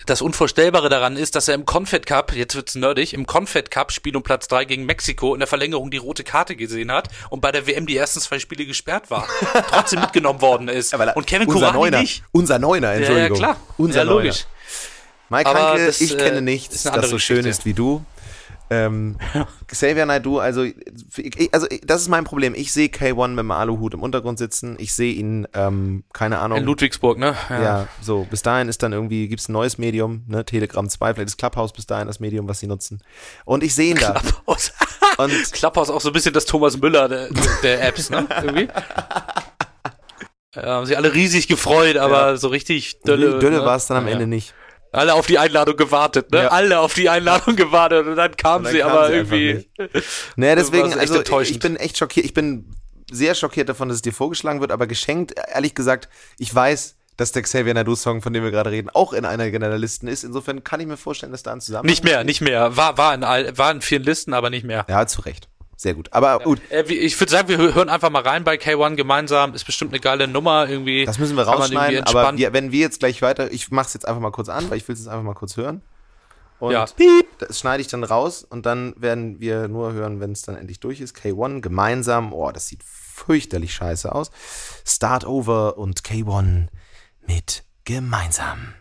Das Unvorstellbare daran ist, dass er im Confed Cup, jetzt wird's nerdig, im Confed Cup Spiel um Platz 3 gegen Mexiko in der Verlängerung die rote Karte gesehen hat und bei der WM die ersten zwei Spiele gesperrt war. Trotzdem mitgenommen worden ist. er- und Kevin unser Kurani Neuner, nicht. Unser Neuner, Ja, ja, Entschuldigung. klar. Unser ja, Neuner. logisch. Mike Aber Hanke, das, ich äh, kenne ist nichts, das so schön Geschichte. ist wie du. Ähm, Xavier Naidoo, also, ich, also das ist mein Problem. Ich sehe K1 mit dem Aluhut im Untergrund sitzen. Ich sehe ihn, ähm, keine Ahnung. In Ludwigsburg, ne? ja. so, bis dahin ist dann irgendwie, gibt es ein neues Medium, ne, Telegram 2, vielleicht ist Clubhouse bis dahin das Medium, was sie nutzen. Und ich sehe ihn da. Klapphaus. Und Klapphaus auch so ein bisschen das Thomas Müller der, der Apps, ne? Irgendwie. Ja, haben sich alle riesig gefreut, aber so richtig Dölle. Dölle ne? war es dann am Ja. Ende nicht. Alle auf die Einladung gewartet, ne? Ja. Alle auf die Einladung gewartet und dann kam sie kam aber sie irgendwie. Naja, deswegen, also ich bin echt schockiert. Ich bin sehr schockiert davon, dass es dir vorgeschlagen wird, aber geschenkt, ehrlich gesagt, ich weiß, dass der Xavier Nadu-Song, von dem wir gerade reden, auch in einer der Listen ist. Insofern kann ich mir vorstellen, dass da ein Zusammenhang Nicht mehr, nicht mehr. War, war, in, all- war in vielen Listen, aber nicht mehr. Ja, zu Recht. Sehr gut. Aber gut, Äh, ich würde sagen, wir hö- hören einfach mal rein bei K1 gemeinsam. Ist bestimmt eine geile Nummer irgendwie. das müssen wir rausschneiden. Aber wir, wenn wir jetzt gleich weiter, ich mach's jetzt einfach mal kurz an, weil ich will es jetzt einfach mal kurz hören. Und Ja. das schneide ich dann raus und dann werden wir nur hören, wenn es dann endlich durch ist. K1 gemeinsam. Oh, das sieht fürchterlich scheiße aus. Start Over und K1 mit gemeinsam.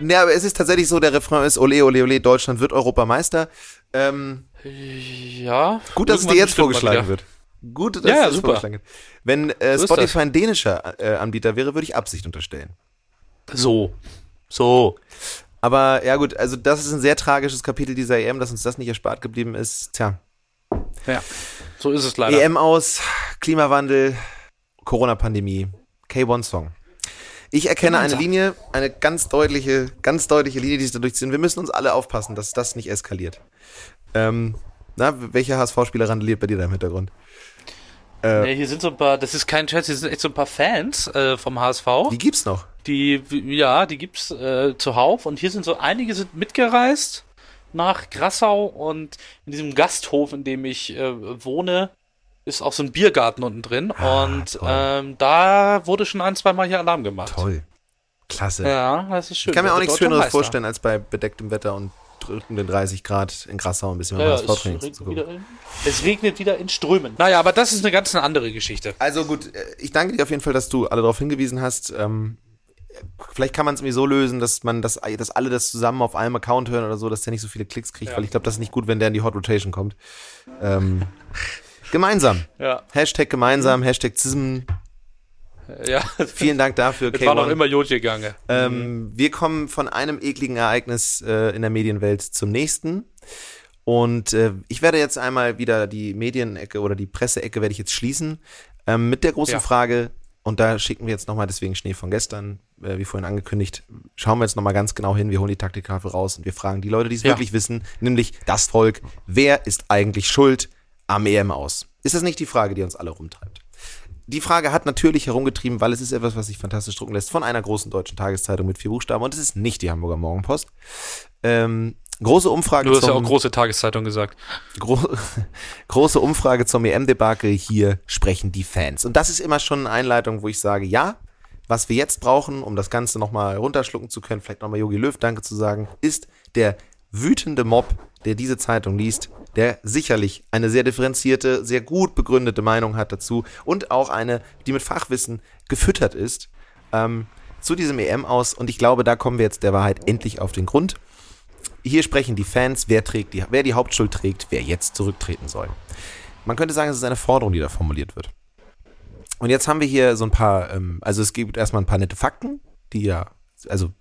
Ja, aber es ist tatsächlich so, der Refrain ist Ole, ole, ole, Deutschland wird Europameister. Ähm, Ja. gut, dass es dir jetzt vorgeschlagen wird. Gut, dass Ja, es super. vorgeschlagen wird. Wenn äh, So Spotify ein dänischer äh, Anbieter wäre, würde ich Absicht unterstellen. So. So. Aber ja gut, also das ist ein sehr tragisches Kapitel dieser EM, dass uns das nicht erspart geblieben ist. Tja, Ja. So ist es leider. EM aus, Klimawandel, Corona-Pandemie, K1-Song. Ich erkenne eine. Linie, eine ganz deutliche, ganz deutliche Linie, die sich da durchziehen. Wir müssen uns alle aufpassen, dass das nicht eskaliert. Ähm, na, welcher HSV-Spieler randaliert bei dir da im Hintergrund? Äh, Nee, hier sind so ein paar, das ist kein Scherz, hier sind echt so ein paar Fans äh, vom HSV. Die gibt's noch. Die, ja, die gibt's äh, zuhauf und hier sind so einige sind mitgereist nach Grassau und in diesem Gasthof, in dem ich äh, wohne, ist auch so ein Biergarten unten drin Ah, und ähm, da wurde schon ein, zwei Mal hier Alarm gemacht. Toll. Klasse. Ja, das ist schön. Ich kann mir auch nichts Schöneres Meister. vorstellen, als bei bedecktem Wetter und drückenden 30 Grad in Grassau ein bisschen Ja, ja, beim es, zu wieder in, es regnet wieder in Strömen. Naja, aber das ist eine ganz eine andere Geschichte. Also gut, äh, ich danke dir auf jeden Fall, dass du alle darauf hingewiesen hast. Ähm, vielleicht kann man es irgendwie so lösen, dass man das, dass alle das zusammen auf einem Account hören oder so, dass der nicht so viele Klicks kriegt, Ja. weil ich glaube, das ist nicht gut, wenn der in die Hot Rotation kommt. Ähm, gemeinsam. Ja. Hashtag gemeinsam, Hashtag ZISM. Ja. Vielen Dank dafür, Es war noch immer Jod gegangen. Ähm, wir kommen von einem ekligen Ereignis äh, in der Medienwelt zum nächsten. Und äh, ich werde jetzt einmal wieder die Medienecke oder die Presseecke werde ich jetzt schließen ähm, mit der großen Ja. Frage. Und da schicken wir jetzt nochmal deswegen Schnee von gestern, äh, wie vorhin angekündigt, schauen wir jetzt nochmal ganz genau hin. Wir holen die Taktiktafel raus und wir fragen die Leute, die es Ja. wirklich wissen, nämlich das Volk, wer ist eigentlich schuld am EM aus? Ist das nicht die Frage, die uns alle rumtreibt? Die Frage hat natürlich herumgetrieben, weil es ist etwas, was sich fantastisch drucken lässt von einer großen deutschen Tageszeitung mit vier Buchstaben und es ist nicht die Hamburger Morgenpost. Ähm, große Umfrage Du hast ja zum- auch große Tageszeitung gesagt. Gro große Umfrage zum EM-Debakel, hier sprechen die Fans. Und das ist immer schon eine Einleitung, wo ich sage, ja, was wir jetzt brauchen, um das Ganze nochmal runterschlucken zu können, vielleicht nochmal Jogi Löw Danke zu sagen, ist der wütende Mob, der diese Zeitung liest, der sicherlich eine sehr differenzierte, sehr gut begründete Meinung hat dazu und auch eine, die mit Fachwissen gefüttert ist, ähm, zu diesem EM aus. Und ich glaube, da kommen wir jetzt der Wahrheit endlich auf den Grund. Hier sprechen die Fans, wer, trägt die, wer die Hauptschuld trägt, wer jetzt zurücktreten soll. Man könnte sagen, es ist eine Forderung, die da formuliert wird. Und jetzt haben wir hier so ein paar, ähm, also es gibt erstmal ein paar nette Fakten, die ja, also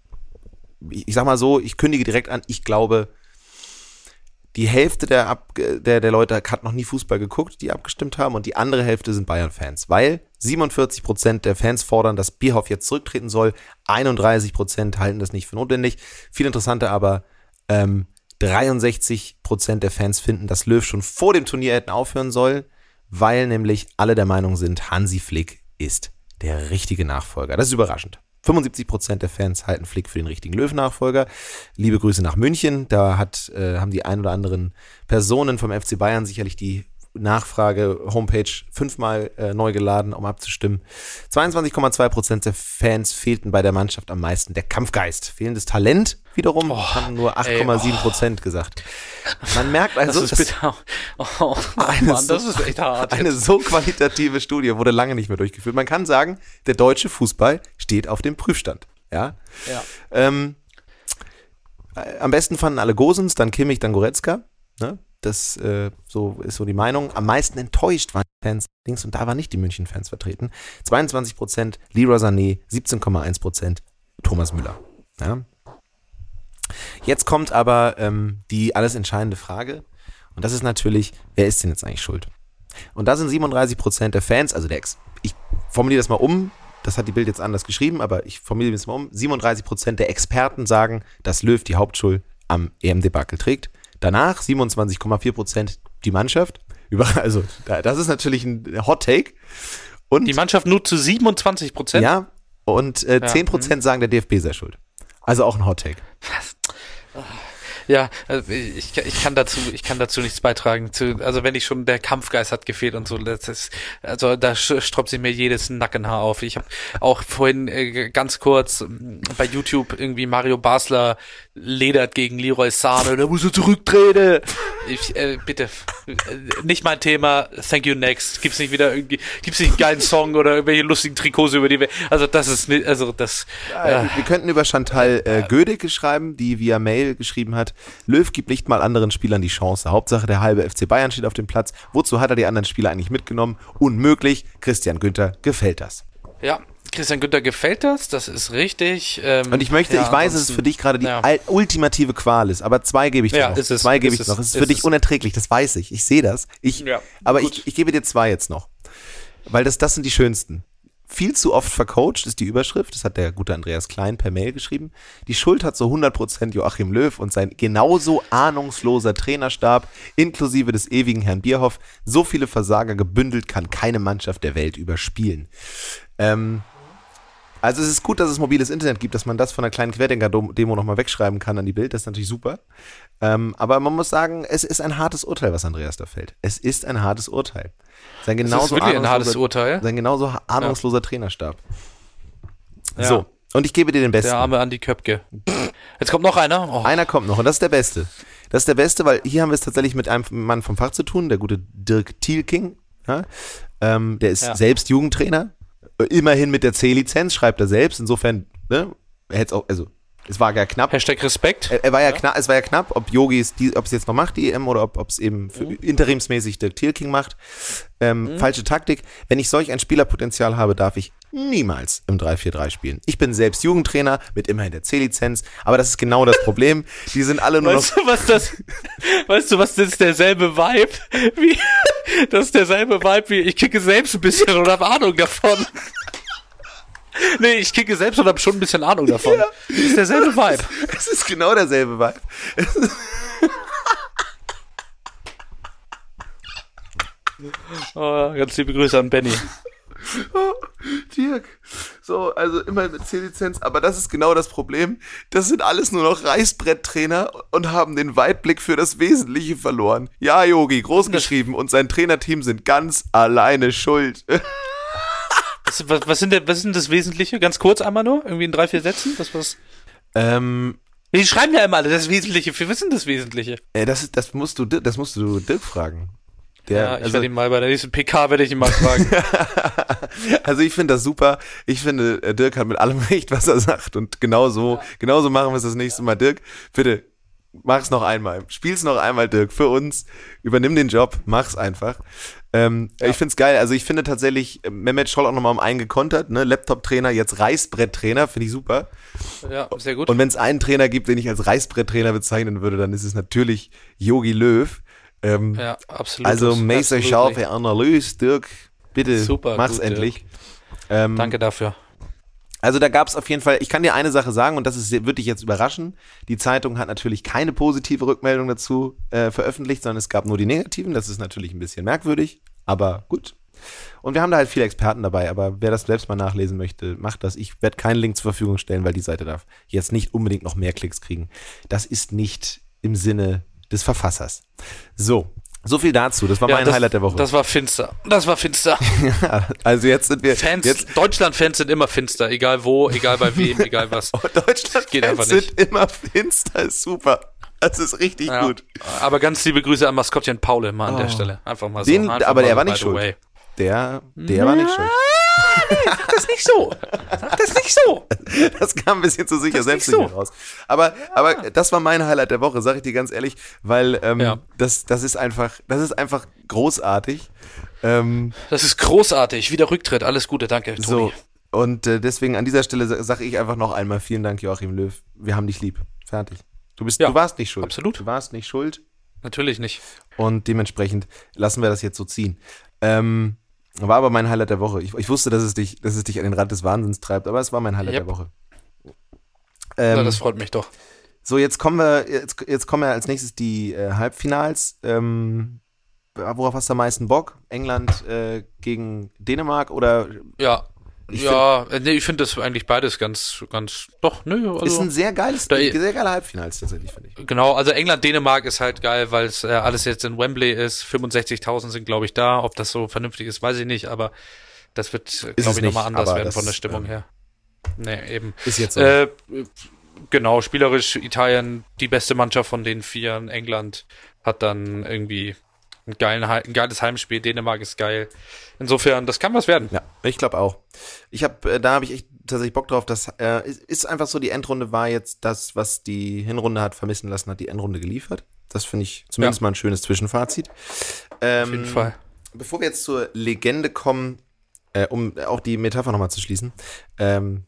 ich, ich sag mal so, ich kündige direkt an, ich glaube, die Hälfte der, Ab der, der Leute hat noch nie Fußball geguckt, die abgestimmt haben, und die andere Hälfte sind Bayern-Fans, weil 47% der Fans fordern, dass Bierhoff jetzt zurücktreten soll, 31% halten das nicht für notwendig. Viel interessanter aber, ähm, 63% der Fans finden, dass Löw schon vor dem Turnier hätten aufhören sollen, weil nämlich alle der Meinung sind, Hansi Flick ist der richtige Nachfolger. Das ist überraschend. 75% der Fans halten Flick für den richtigen Löw-Nachfolger. Liebe Grüße nach München. Da hat, äh, haben die ein oder anderen Personen vom FC Bayern sicherlich die Nachfrage-Homepage fünfmal äh, neu geladen, um abzustimmen. 22,2% der Fans fehlten bei der Mannschaft am meisten der Kampfgeist. Fehlendes Talent wiederum haben nur 8,7% gesagt. Man merkt also, Das ist bitter. Oh, Eine Mann, das so- ist echt hart. eine jetzt. so qualitative Studie wurde lange nicht mehr durchgeführt. Man kann sagen, der deutsche Fußball steht auf dem Prüfstand. Ja. Ja. Ähm, äh, am besten fanden alle Gosens, dann Kimmich, dann Goretzka. Ne? Das äh, so ist so die Meinung. Am meisten enttäuscht waren die Fans links und da waren nicht die München-Fans vertreten. 22 Prozent Leroy Sané, 17,1 Prozent Thomas Müller. Ja? Jetzt kommt aber ähm, die alles entscheidende Frage. Und das ist natürlich, wer ist denn jetzt eigentlich schuld? Und da sind 37 Prozent der Fans, also der Ex, ich formuliere das mal um, das hat die Bild jetzt anders geschrieben, aber ich formuliere das mal um. 37 Prozent der Experten sagen, dass Löw die Hauptschuld am EM-Debakel trägt. Danach 27,4 Prozent die Mannschaft. Also, da- das ist natürlich ein Hot Take. Und Die Mannschaft nur zu 27 Prozent. ja, und äh, Ja, 10 Prozent sagen, der DFB sei schuld. Also auch ein Hot Take. Ugh. Ja, also ich, ich kann dazu, ich kann dazu nichts beitragen. Zu, also wenn ich schon der Kampfgeist hat gefehlt und so, das ist, also da stroppt sich mir jedes Nackenhaar auf. Ich habe auch vorhin äh, ganz kurz bei YouTube irgendwie Mario Basler ledert gegen Leroy Sane, da muss er zurücktreten. Ich, äh, bitte, äh, nicht mein Thema. Thank you next. Gibt's nicht wieder irgendwie, gibt's nicht einen geilen Song oder irgendwelche lustigen Trikots über die wir, also das ist nicht, also das, Äh, wir könnten über Chantal äh, Gödecke schreiben, die via Mail geschrieben hat, Löw gibt nicht mal anderen Spielern die Chance. Hauptsache der halbe FC Bayern steht auf dem Platz. Wozu hat er die anderen Spieler eigentlich mitgenommen? Unmöglich. Christian Günther gefällt das. Ja, Christian Günther gefällt das, das ist richtig. Ähm, Und ich möchte, ja, ich weiß, dass es für dich gerade die ja. ultimative Qual ist, aber zwei gebe ich dir Ja, noch. ist es, zwei gebe ich es, noch. Es ist ist für dich es. unerträglich, das weiß ich. Ich sehe das. Ich, aber ich, ich gebe dir zwei jetzt noch. Weil das, das sind die schönsten. Viel zu oft vercoacht ist die Überschrift. Das hat der gute Andreas Klein per Mail geschrieben. Die Schuld hat so 100% Joachim Löw und sein genauso ahnungsloser Trainerstab, inklusive des ewigen Herrn Bierhoff. So viele Versager gebündelt kann keine Mannschaft der Welt überspielen. Ähm, also es ist gut, dass es mobiles Internet gibt, dass man das von einer kleinen Querdenker-Demo nochmal wegschreiben kann an die Bild. Das ist natürlich super. Ähm, aber man muss sagen, es ist ein hartes Urteil, was Andreas da fällt. Es ist ein hartes Urteil. Sein Das genauso ist wirklich ein hartes ahnungsloser- Urteil. Sein genauso ahnungsloser Trainerstab. Ja. So, und ich gebe dir den besten. Der arme Andi Köpke. Jetzt kommt noch einer. Oh, Einer kommt noch und das ist der Beste. Das ist der Beste, weil hier haben wir es tatsächlich mit einem Mann vom Fach zu tun, der gute Dirk Thielking. Ja? Ähm, der ist Ja. selbst Jugendtrainer. Immerhin mit der C-Lizenz, schreibt er selbst. Insofern, ne, er hätte auch, also es war gar knapp. Hashtag Respekt. Er, er war ja, knapp, es war ja knapp, ob Yogi es, die, ob es jetzt noch macht, die EM, oder ob ob es eben für interimsmäßig der Thielking macht. Ähm, Falsche Taktik. Wenn ich solch ein Spielerpotenzial habe, darf ich niemals im 3-4-3 spielen. Ich bin selbst Jugendtrainer mit immerhin der C-Lizenz, aber das ist genau das Problem. Die sind alle nur weißt noch. Du, was das, weißt du, was das ist derselbe Vibe wie, das ist derselbe Vibe wie, ich kicke selbst ein bisschen und habe Ahnung davon. Nee, ich kicke selbst und habe schon ein bisschen Ahnung davon. Ja. Das ist derselbe Vibe. Es ist genau derselbe Vibe. Oh, ganz liebe Grüße an Benny. Dirk. So, also immer mit C-Lizenz, aber das ist genau das Problem. Das sind alles nur noch Reißbretttrainer und haben den Weitblick für das Wesentliche verloren. Ja, Yogi, groß geschrieben und sein Trainerteam sind ganz alleine schuld. Was, was, was, sind denn, was ist denn das Wesentliche? Ganz kurz einmal nur? Irgendwie in drei, vier Sätzen? Das was. Ähm, die schreiben ja immer alle das Wesentliche. Ist denn das Wesentliche? Äh, das, das, musst du, das musst du Dirk fragen. Der, ja, ich also, werde ihn mal bei der nächsten PK werde ich ihn mal fragen. also ich finde das super. Ich finde, äh, Dirk hat mit allem recht, was er sagt. Und genau so, ja. genau so machen wir es das nächste Mal. Dirk, bitte, mach's noch einmal. Spiel's noch einmal, Dirk, für uns. Übernimm den Job, mach's einfach. Ähm, ja. Ich find's geil. Also ich finde tatsächlich, äh, Mehmet Scholl auch nochmal um einen gekontert, ne? Laptop-Trainer, jetzt Reißbrett-Trainer, finde ich super. Ja, sehr gut. Und wenn es einen Trainer gibt, den ich als Reißbrett-Trainer bezeichnen würde, dann ist es natürlich Yogi Löw. Ähm, ja, absolut. Also Meister scharfe Analyse, Dirk, bitte Super, mach's gut, endlich. Ähm, Danke dafür. Also da gab es auf jeden Fall, ich kann dir eine Sache sagen und das ist, wird dich jetzt überraschen. Die Zeitung hat natürlich keine positive Rückmeldung dazu äh, veröffentlicht, sondern es gab nur die negativen. Das ist natürlich ein bisschen merkwürdig, aber gut. Und wir haben da halt viele Experten dabei, aber wer das selbst mal nachlesen möchte, macht das. Ich werde keinen Link zur Verfügung stellen, weil die Seite darf jetzt nicht unbedingt noch mehr Klicks kriegen. Das ist nicht im Sinne des Verfassers. So, so viel dazu. Das war ja, mein das, Highlight der Woche. Das war finster. Das war finster. ja, also jetzt sind wir. Fans, jetzt Deutschland-Fans sind immer finster. Egal wo, egal bei wem, egal was. Oh, Deutschland-Fans sind immer finster. Ist super. Das ist richtig ja, gut. Aber ganz liebe Grüße an Maskottchen Paul mal an der oh. Stelle. Einfach mal so. Den, Einfach aber der war nicht schuld. Der, der war nicht schuld nee, sag das nicht so. Sag das nicht so. Das kam ein bisschen zu sicher selbst so. raus. Aber, ja. aber das war mein Highlight der Woche, sag ich dir ganz ehrlich, weil ähm, ja. das, das ist einfach, das ist einfach großartig. Ähm, das ist großartig. Wieder Rücktritt. Alles Gute, danke. Toni. So. Und äh, deswegen an dieser Stelle sage ich einfach noch einmal vielen Dank, Joachim Löw. Wir haben dich lieb. Fertig. Du bist, ja, du warst nicht schuld. Absolut. Du warst nicht schuld. Natürlich nicht. Und dementsprechend lassen wir das jetzt so ziehen. Ähm, war aber mein Highlight der Woche. Ich, ich, wusste, dass es, dich, dass es dich an den Rand des Wahnsinns treibt, aber es war mein Highlight yep. der Woche. Ähm, ja, das freut mich doch. So, jetzt kommen wir, jetzt, jetzt kommen wir als nächstes die äh, Halbfinals. Ähm, worauf hast du am meisten Bock? England äh, gegen Dänemark oder? Ja, ich ja, find, nee, ich finde das eigentlich beides ganz, ganz, doch, nö. Also, ist ein sehr geiles, da, sehr geiler Halbfinals tatsächlich, finde ich. Genau, also England, Dänemark ist halt geil, weil es äh, alles jetzt in Wembley ist. 65.000 sind, glaube ich, da. Ob das so vernünftig ist, weiß ich nicht, aber das wird, glaube ich, nochmal anders werden das, von der Stimmung ähm, her. Nee, eben. Ist jetzt so. Äh, genau, spielerisch Italien die beste Mannschaft von den Vieren. England hat dann irgendwie ein, geilen, ein geiles Heimspiel. Dänemark ist geil. Insofern, das kann was werden. Ja, ich glaube auch. Ich habe, äh, da habe ich echt tatsächlich Bock drauf. Das äh, ist einfach so, die Endrunde war jetzt das, was die Hinrunde hat vermissen lassen, hat die Endrunde geliefert. Das finde ich zumindest ja. mal ein schönes Zwischenfazit. Ähm, Auf jeden Fall. Bevor wir jetzt zur Legende kommen, äh, um auch die Metapher nochmal zu schließen, ähm,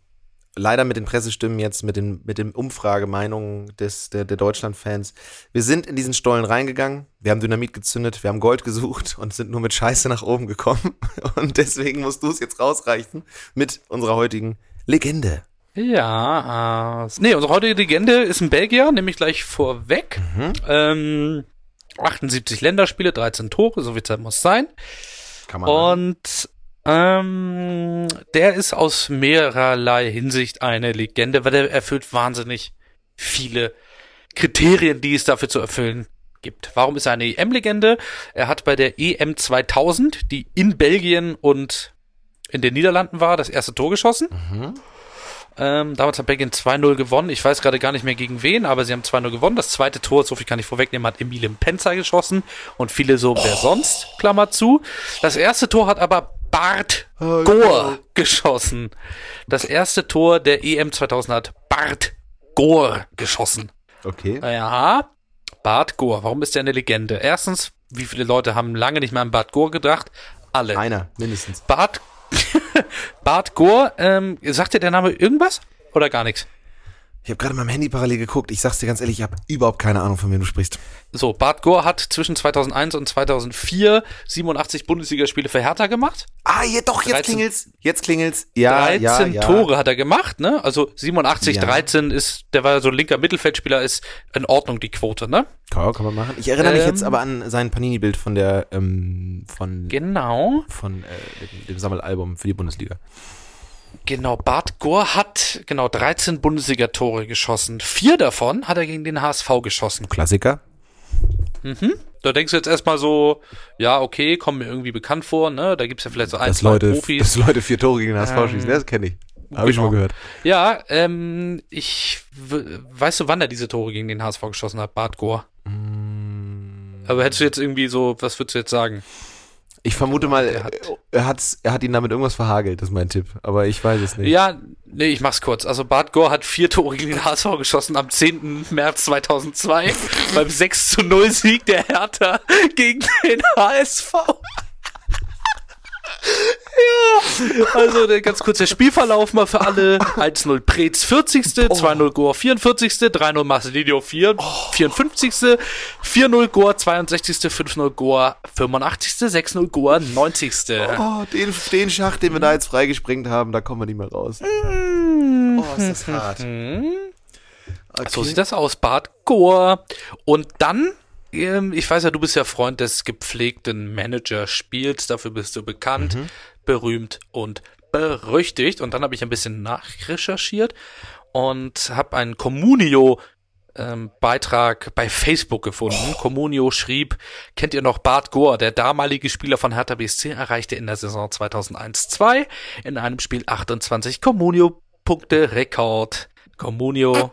leider mit den Pressestimmen jetzt, mit den, mit den Umfragemeinungen des, der, der Deutschland-Fans. Wir sind in diesen Stollen reingegangen, wir haben Dynamit gezündet, wir haben Gold gesucht und sind nur mit Scheiße nach oben gekommen. Und deswegen musst du es jetzt rausreichen mit unserer heutigen Legende. Ja, äh, nee, unsere heutige Legende ist ein Belgier, nämlich gleich vorweg. Mhm. Ähm, 78 Länderspiele, 13 Tore, so viel Zeit muss sein. Kann man und ähm, der ist aus mehrerlei Hinsicht eine Legende, weil er erfüllt wahnsinnig viele Kriterien, die es dafür zu erfüllen gibt. Warum ist er eine EM-Legende? Er hat bei der EM 2000, die in Belgien und in den Niederlanden war, das erste Tor geschossen. Mhm. Ähm, damals hat Belgien 2-0 gewonnen. Ich weiß gerade gar nicht mehr gegen wen, aber sie haben 2-0 gewonnen. Das zweite Tor, so viel kann ich vorwegnehmen, hat Emile Penzer geschossen und viele so, wer oh. sonst, Klammer zu. Das erste Tor hat aber Bart oh, Gore geschossen. Das erste Tor der EM 2000 hat Bart Gore geschossen. Okay. Ja, Bart Gore. Warum ist der eine Legende? Erstens, wie viele Leute haben lange nicht mehr an Bart Gore gedacht? Alle. Einer, mindestens. Bart Bart Gore, ähm, sagt dir der Name irgendwas? Oder gar nichts? Ich habe gerade in meinem Handy parallel geguckt. Ich sag's dir ganz ehrlich, ich habe überhaupt keine Ahnung, von wem du sprichst. So, Bart Gore hat zwischen 2001 und 2004 87 Bundesligaspiele für Hertha gemacht. Ah, ja, doch, jetzt 13 klingelt's. Jetzt klingelt's. Ja, 13 ja, ja. Tore hat er gemacht, ne? Also 87, Ja. 13 ist, der war so ein linker Mittelfeldspieler, ist in Ordnung die Quote, ne? Kann, kann man machen. Ich erinnere mich Ähm. jetzt aber an sein Panini-Bild von der, ähm, von, Genau. von äh, dem Sammelalbum für die Bundesliga. Genau, Bart Gore hat genau 13 Bundesliga-Tore geschossen. Vier davon hat er gegen den HSV geschossen. Klassiker. Da denkst du jetzt erstmal so, ja, okay, kommt mir irgendwie bekannt vor, ne? Da gibt's ja vielleicht so ein, Dass zwei Leute, Profis. dass Leute vier Tore gegen den HSV Ähm, schießen, das kenne ich. Habe ich schon mal genau. gehört. Ja, ähm, ich, weißt du, wann er diese Tore gegen den HSV geschossen hat, Bart Gore? Mm. Aber hättest du jetzt irgendwie so, was würdest du jetzt sagen? Ich vermute mal, Er hat- er, hat's, er hat ihn damit irgendwas verhagelt, das ist mein Tipp. Aber ich weiß es nicht. Ja, nee, ich mach's kurz. Also Bart Gore hat vier Tore gegen den HSV geschossen am 10. März 2002 beim 6 zu 0 Sieg der Hertha gegen den HSV. Ja, also der ganz kurze Spielverlauf mal für alle. 1-0 Preetz 40. 2-0 Gore 44. 3-0 Marcelino 4, 54. 4-0 Gore 62. 5-0 Gore 85. 6-0 Gore 90. Oh, den, den Schacht, den wir da jetzt freigesprengt haben, da kommen wir nicht mehr raus. Oh, ist das hart. Okay. So sieht das aus, Bart Gore. Und dann, ich weiß ja, du bist ja Freund des gepflegten Manager-Spiels, dafür bist du bekannt, berühmt und berüchtigt. Und dann habe ich ein bisschen nachrecherchiert und habe einen Communio ähm, Beitrag bei Facebook gefunden. Communio schrieb, kennt ihr noch Bart Gore, der damalige Spieler von Hertha BSC, erreichte in der Saison 2001-2 in einem Spiel 28 Communio-Punkte Rekord. Communio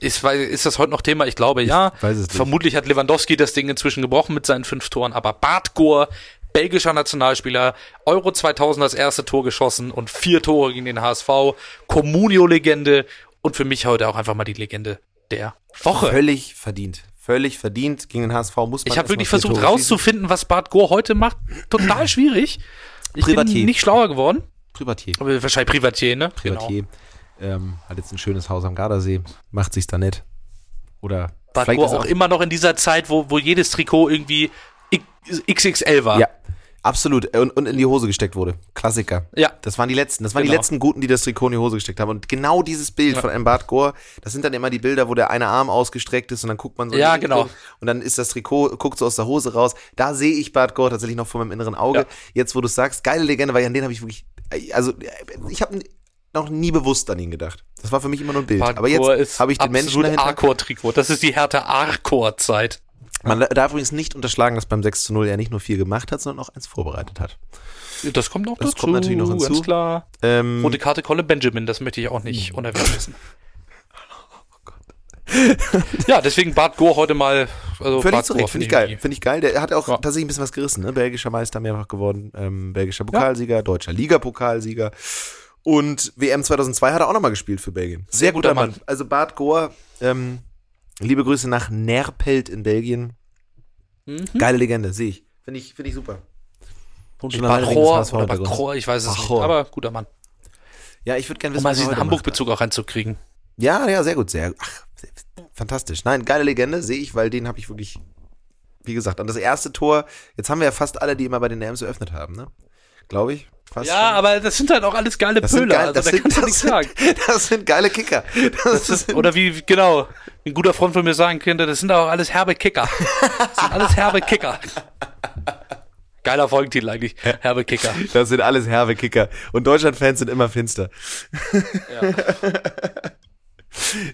ist, ist das heute noch Thema? Ich glaube ja. weiß es nicht. Vermutlich hat Lewandowski das Ding inzwischen gebrochen mit seinen fünf Toren, aber Bart Gore, belgischer Nationalspieler, Euro 2000 das erste Tor geschossen und vier Tore gegen den HSV, Comunio-Legende und für mich heute auch einfach mal die Legende der Woche. Völlig verdient. Völlig verdient. Gegen den HSV muss man Ich habe wirklich versucht Tore rauszufinden, was Bart Gore heute macht. Total schwierig. Ich Privatier. bin nicht schlauer geworden. Privatier. Aber wahrscheinlich Privatier, ne? Privatier. Ähm, hat jetzt ein schönes Haus am Gardasee. Macht sich's da nett. Oder ist er auch immer noch in dieser Zeit, wo, wo jedes Trikot irgendwie XXL war. Ja, absolut. Und, und in die Hose gesteckt wurde. Klassiker. Ja. Das waren die letzten. Das waren die Genau. letzten Guten, die das Trikot in die Hose gesteckt haben. Und genau dieses Bild von einem Bart Gore, das sind dann immer die Bilder, wo der eine Arm ausgestreckt ist und dann guckt man so Ja, die genau. Und dann ist das Trikot, guckt so aus der Hose raus. Da sehe ich Bart Gore tatsächlich noch vor meinem inneren Auge. Ja. Jetzt, wo du sagst, geile Legende, weil an den habe ich wirklich, also ich habe noch nie bewusst an ihn gedacht. Das war für mich immer nur ein Bild. Bart Aber jetzt habe ich den Menschen dahinter. Arcor-Trikot. Das ist die Hertha Arcor-Zeit. Man darf übrigens nicht unterschlagen, dass beim 6 zu 0 er nicht nur viel gemacht hat, sondern auch eins vorbereitet hat. Das kommt noch Das dazu. kommt natürlich noch hinzu. Ganz klar. Ähm, Rote Karte Colin Benjamin, das möchte ich auch nicht unerwähnt wissen. ja, deswegen Bart Gore heute mal. Also Völlig Bart zu Recht, Gore finde ich geil. Finde ich geil. Der hat auch Ja. tatsächlich ein bisschen was gerissen, ne? Belgischer Meister mehrfach geworden, ähm, belgischer Pokalsieger, deutscher Ligapokalsieger. Und WM 2002 hat er auch nochmal gespielt für Belgien. Sehr, guter, Mann. Also Bart Gore, ähm, liebe Grüße nach Nerpelt in Belgien. Mhm. Geile Legende, sehe ich. Finde ich, finde ich super. Des Bachor oder. Bachor, ich weiß es Bachor. nicht. Aber guter Mann. Ja, ich würde gerne Um wissen, mal was er diesen Hamburg-Bezug auch reinzukriegen. Ja, ja, sehr gut, sehr. Ach, fantastisch. Nein, geile Legende, sehe ich, weil den habe ich wirklich, wie gesagt, an das erste Tor, jetzt haben wir ja fast alle, die immer bei den EMs eröffnet haben, ne? Glaube ich. Fast Ja, schon. aber das sind halt auch alles geile Das sind, Pöler. geil, also das, da sind, kannst du das, nichts sind, sagen. das sind geile Kicker. Das ist, Oder wie, genau, ein guter Freund von mir sagen könnte, das sind auch alles herbe Kicker. Das sind alles herbe Kicker. Geiler Folgentitel eigentlich. Herbe Kicker. das sind alles herbe Kicker. Und Deutschland-Fans sind immer finster.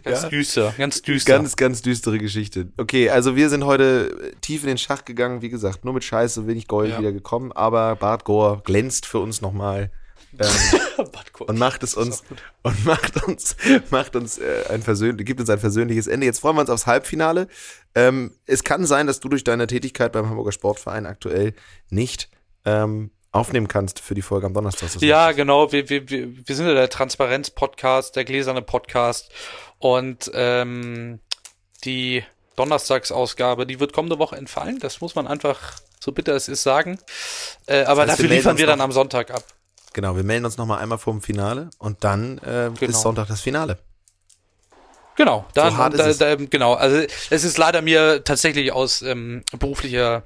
Ganz Ja. düster, ganz düster. Ganz, ganz düstere Geschichte. Okay, also wir sind heute tief in den Schach gegangen, wie gesagt, nur mit Scheiße, wenig Gold Ja. wieder gekommen, aber Bart Gore glänzt für uns nochmal. Ähm, und macht es uns und macht uns macht uns äh, ein persönlich gibt uns ein persönliches Ende. Jetzt freuen wir uns aufs Halbfinale. Ähm, es kann sein, dass du durch deine Tätigkeit beim Hamburger Sportverein aktuell nicht ähm, aufnehmen kannst für die Folge am Donnerstag. Das Ja, genau. Wir, wir, wir, wir sind ja der Transparenz-Podcast, der gläserne Podcast. Und ähm, die Donnerstagsausgabe, die wird kommende Woche entfallen. Das muss man einfach, so bitter es ist, sagen. Äh, aber heißt, wir dafür melden liefern wir dann am Sonntag ab. Genau, wir melden uns nochmal einmal vor dem Finale und dann äh, genau. ist Sonntag das Finale. Genau, dann, so da, da, genau. Also es ist leider mir tatsächlich aus ähm, beruflicher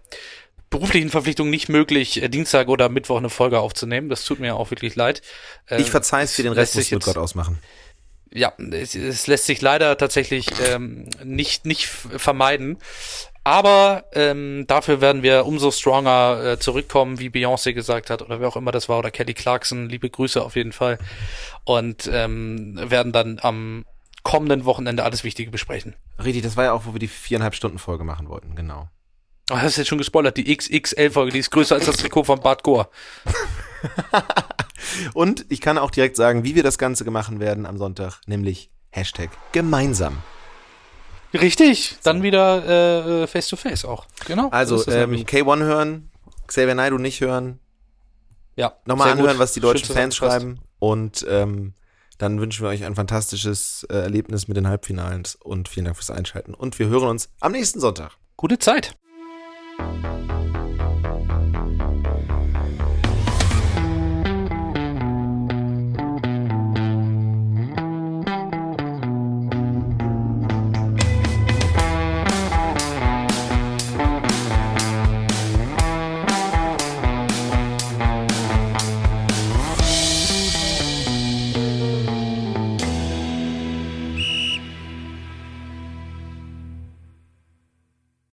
beruflichen Verpflichtungen nicht möglich, äh, Dienstag oder Mittwoch eine Folge aufzunehmen. Das tut mir auch wirklich leid. Ich verzeih es für den Rest, muss mit Gott ausmachen. Ja, es, es lässt sich leider tatsächlich ähm, nicht nicht vermeiden. Aber ähm, dafür werden wir umso stronger äh, zurückkommen, wie Beyoncé gesagt hat, oder wer auch immer das war, oder Kelly Clarkson. Liebe Grüße auf jeden Fall. Und ähm, werden dann am kommenden Wochenende alles Wichtige besprechen. Richtig, das war ja auch, wo wir die viereinhalb Stunden Folge machen wollten, genau. Oh, hast du jetzt schon gespoilert, die XXL-Folge, die ist größer als das Trikot von Bart Gore. Und ich kann auch direkt sagen, wie wir das Ganze machen werden am Sonntag, nämlich Hashtag gemeinsam. Richtig, dann wieder äh, face to face auch. Genau. Also ähm, K1 hören, Xavier Naidoo nicht hören. Ja. Nochmal anhören, gut. was die deutschen Schön Fans schreiben. Und ähm, dann wünschen wir euch ein fantastisches äh, Erlebnis mit den Halbfinalen und vielen Dank fürs Einschalten. Und wir hören uns am nächsten Sonntag. Gute Zeit. you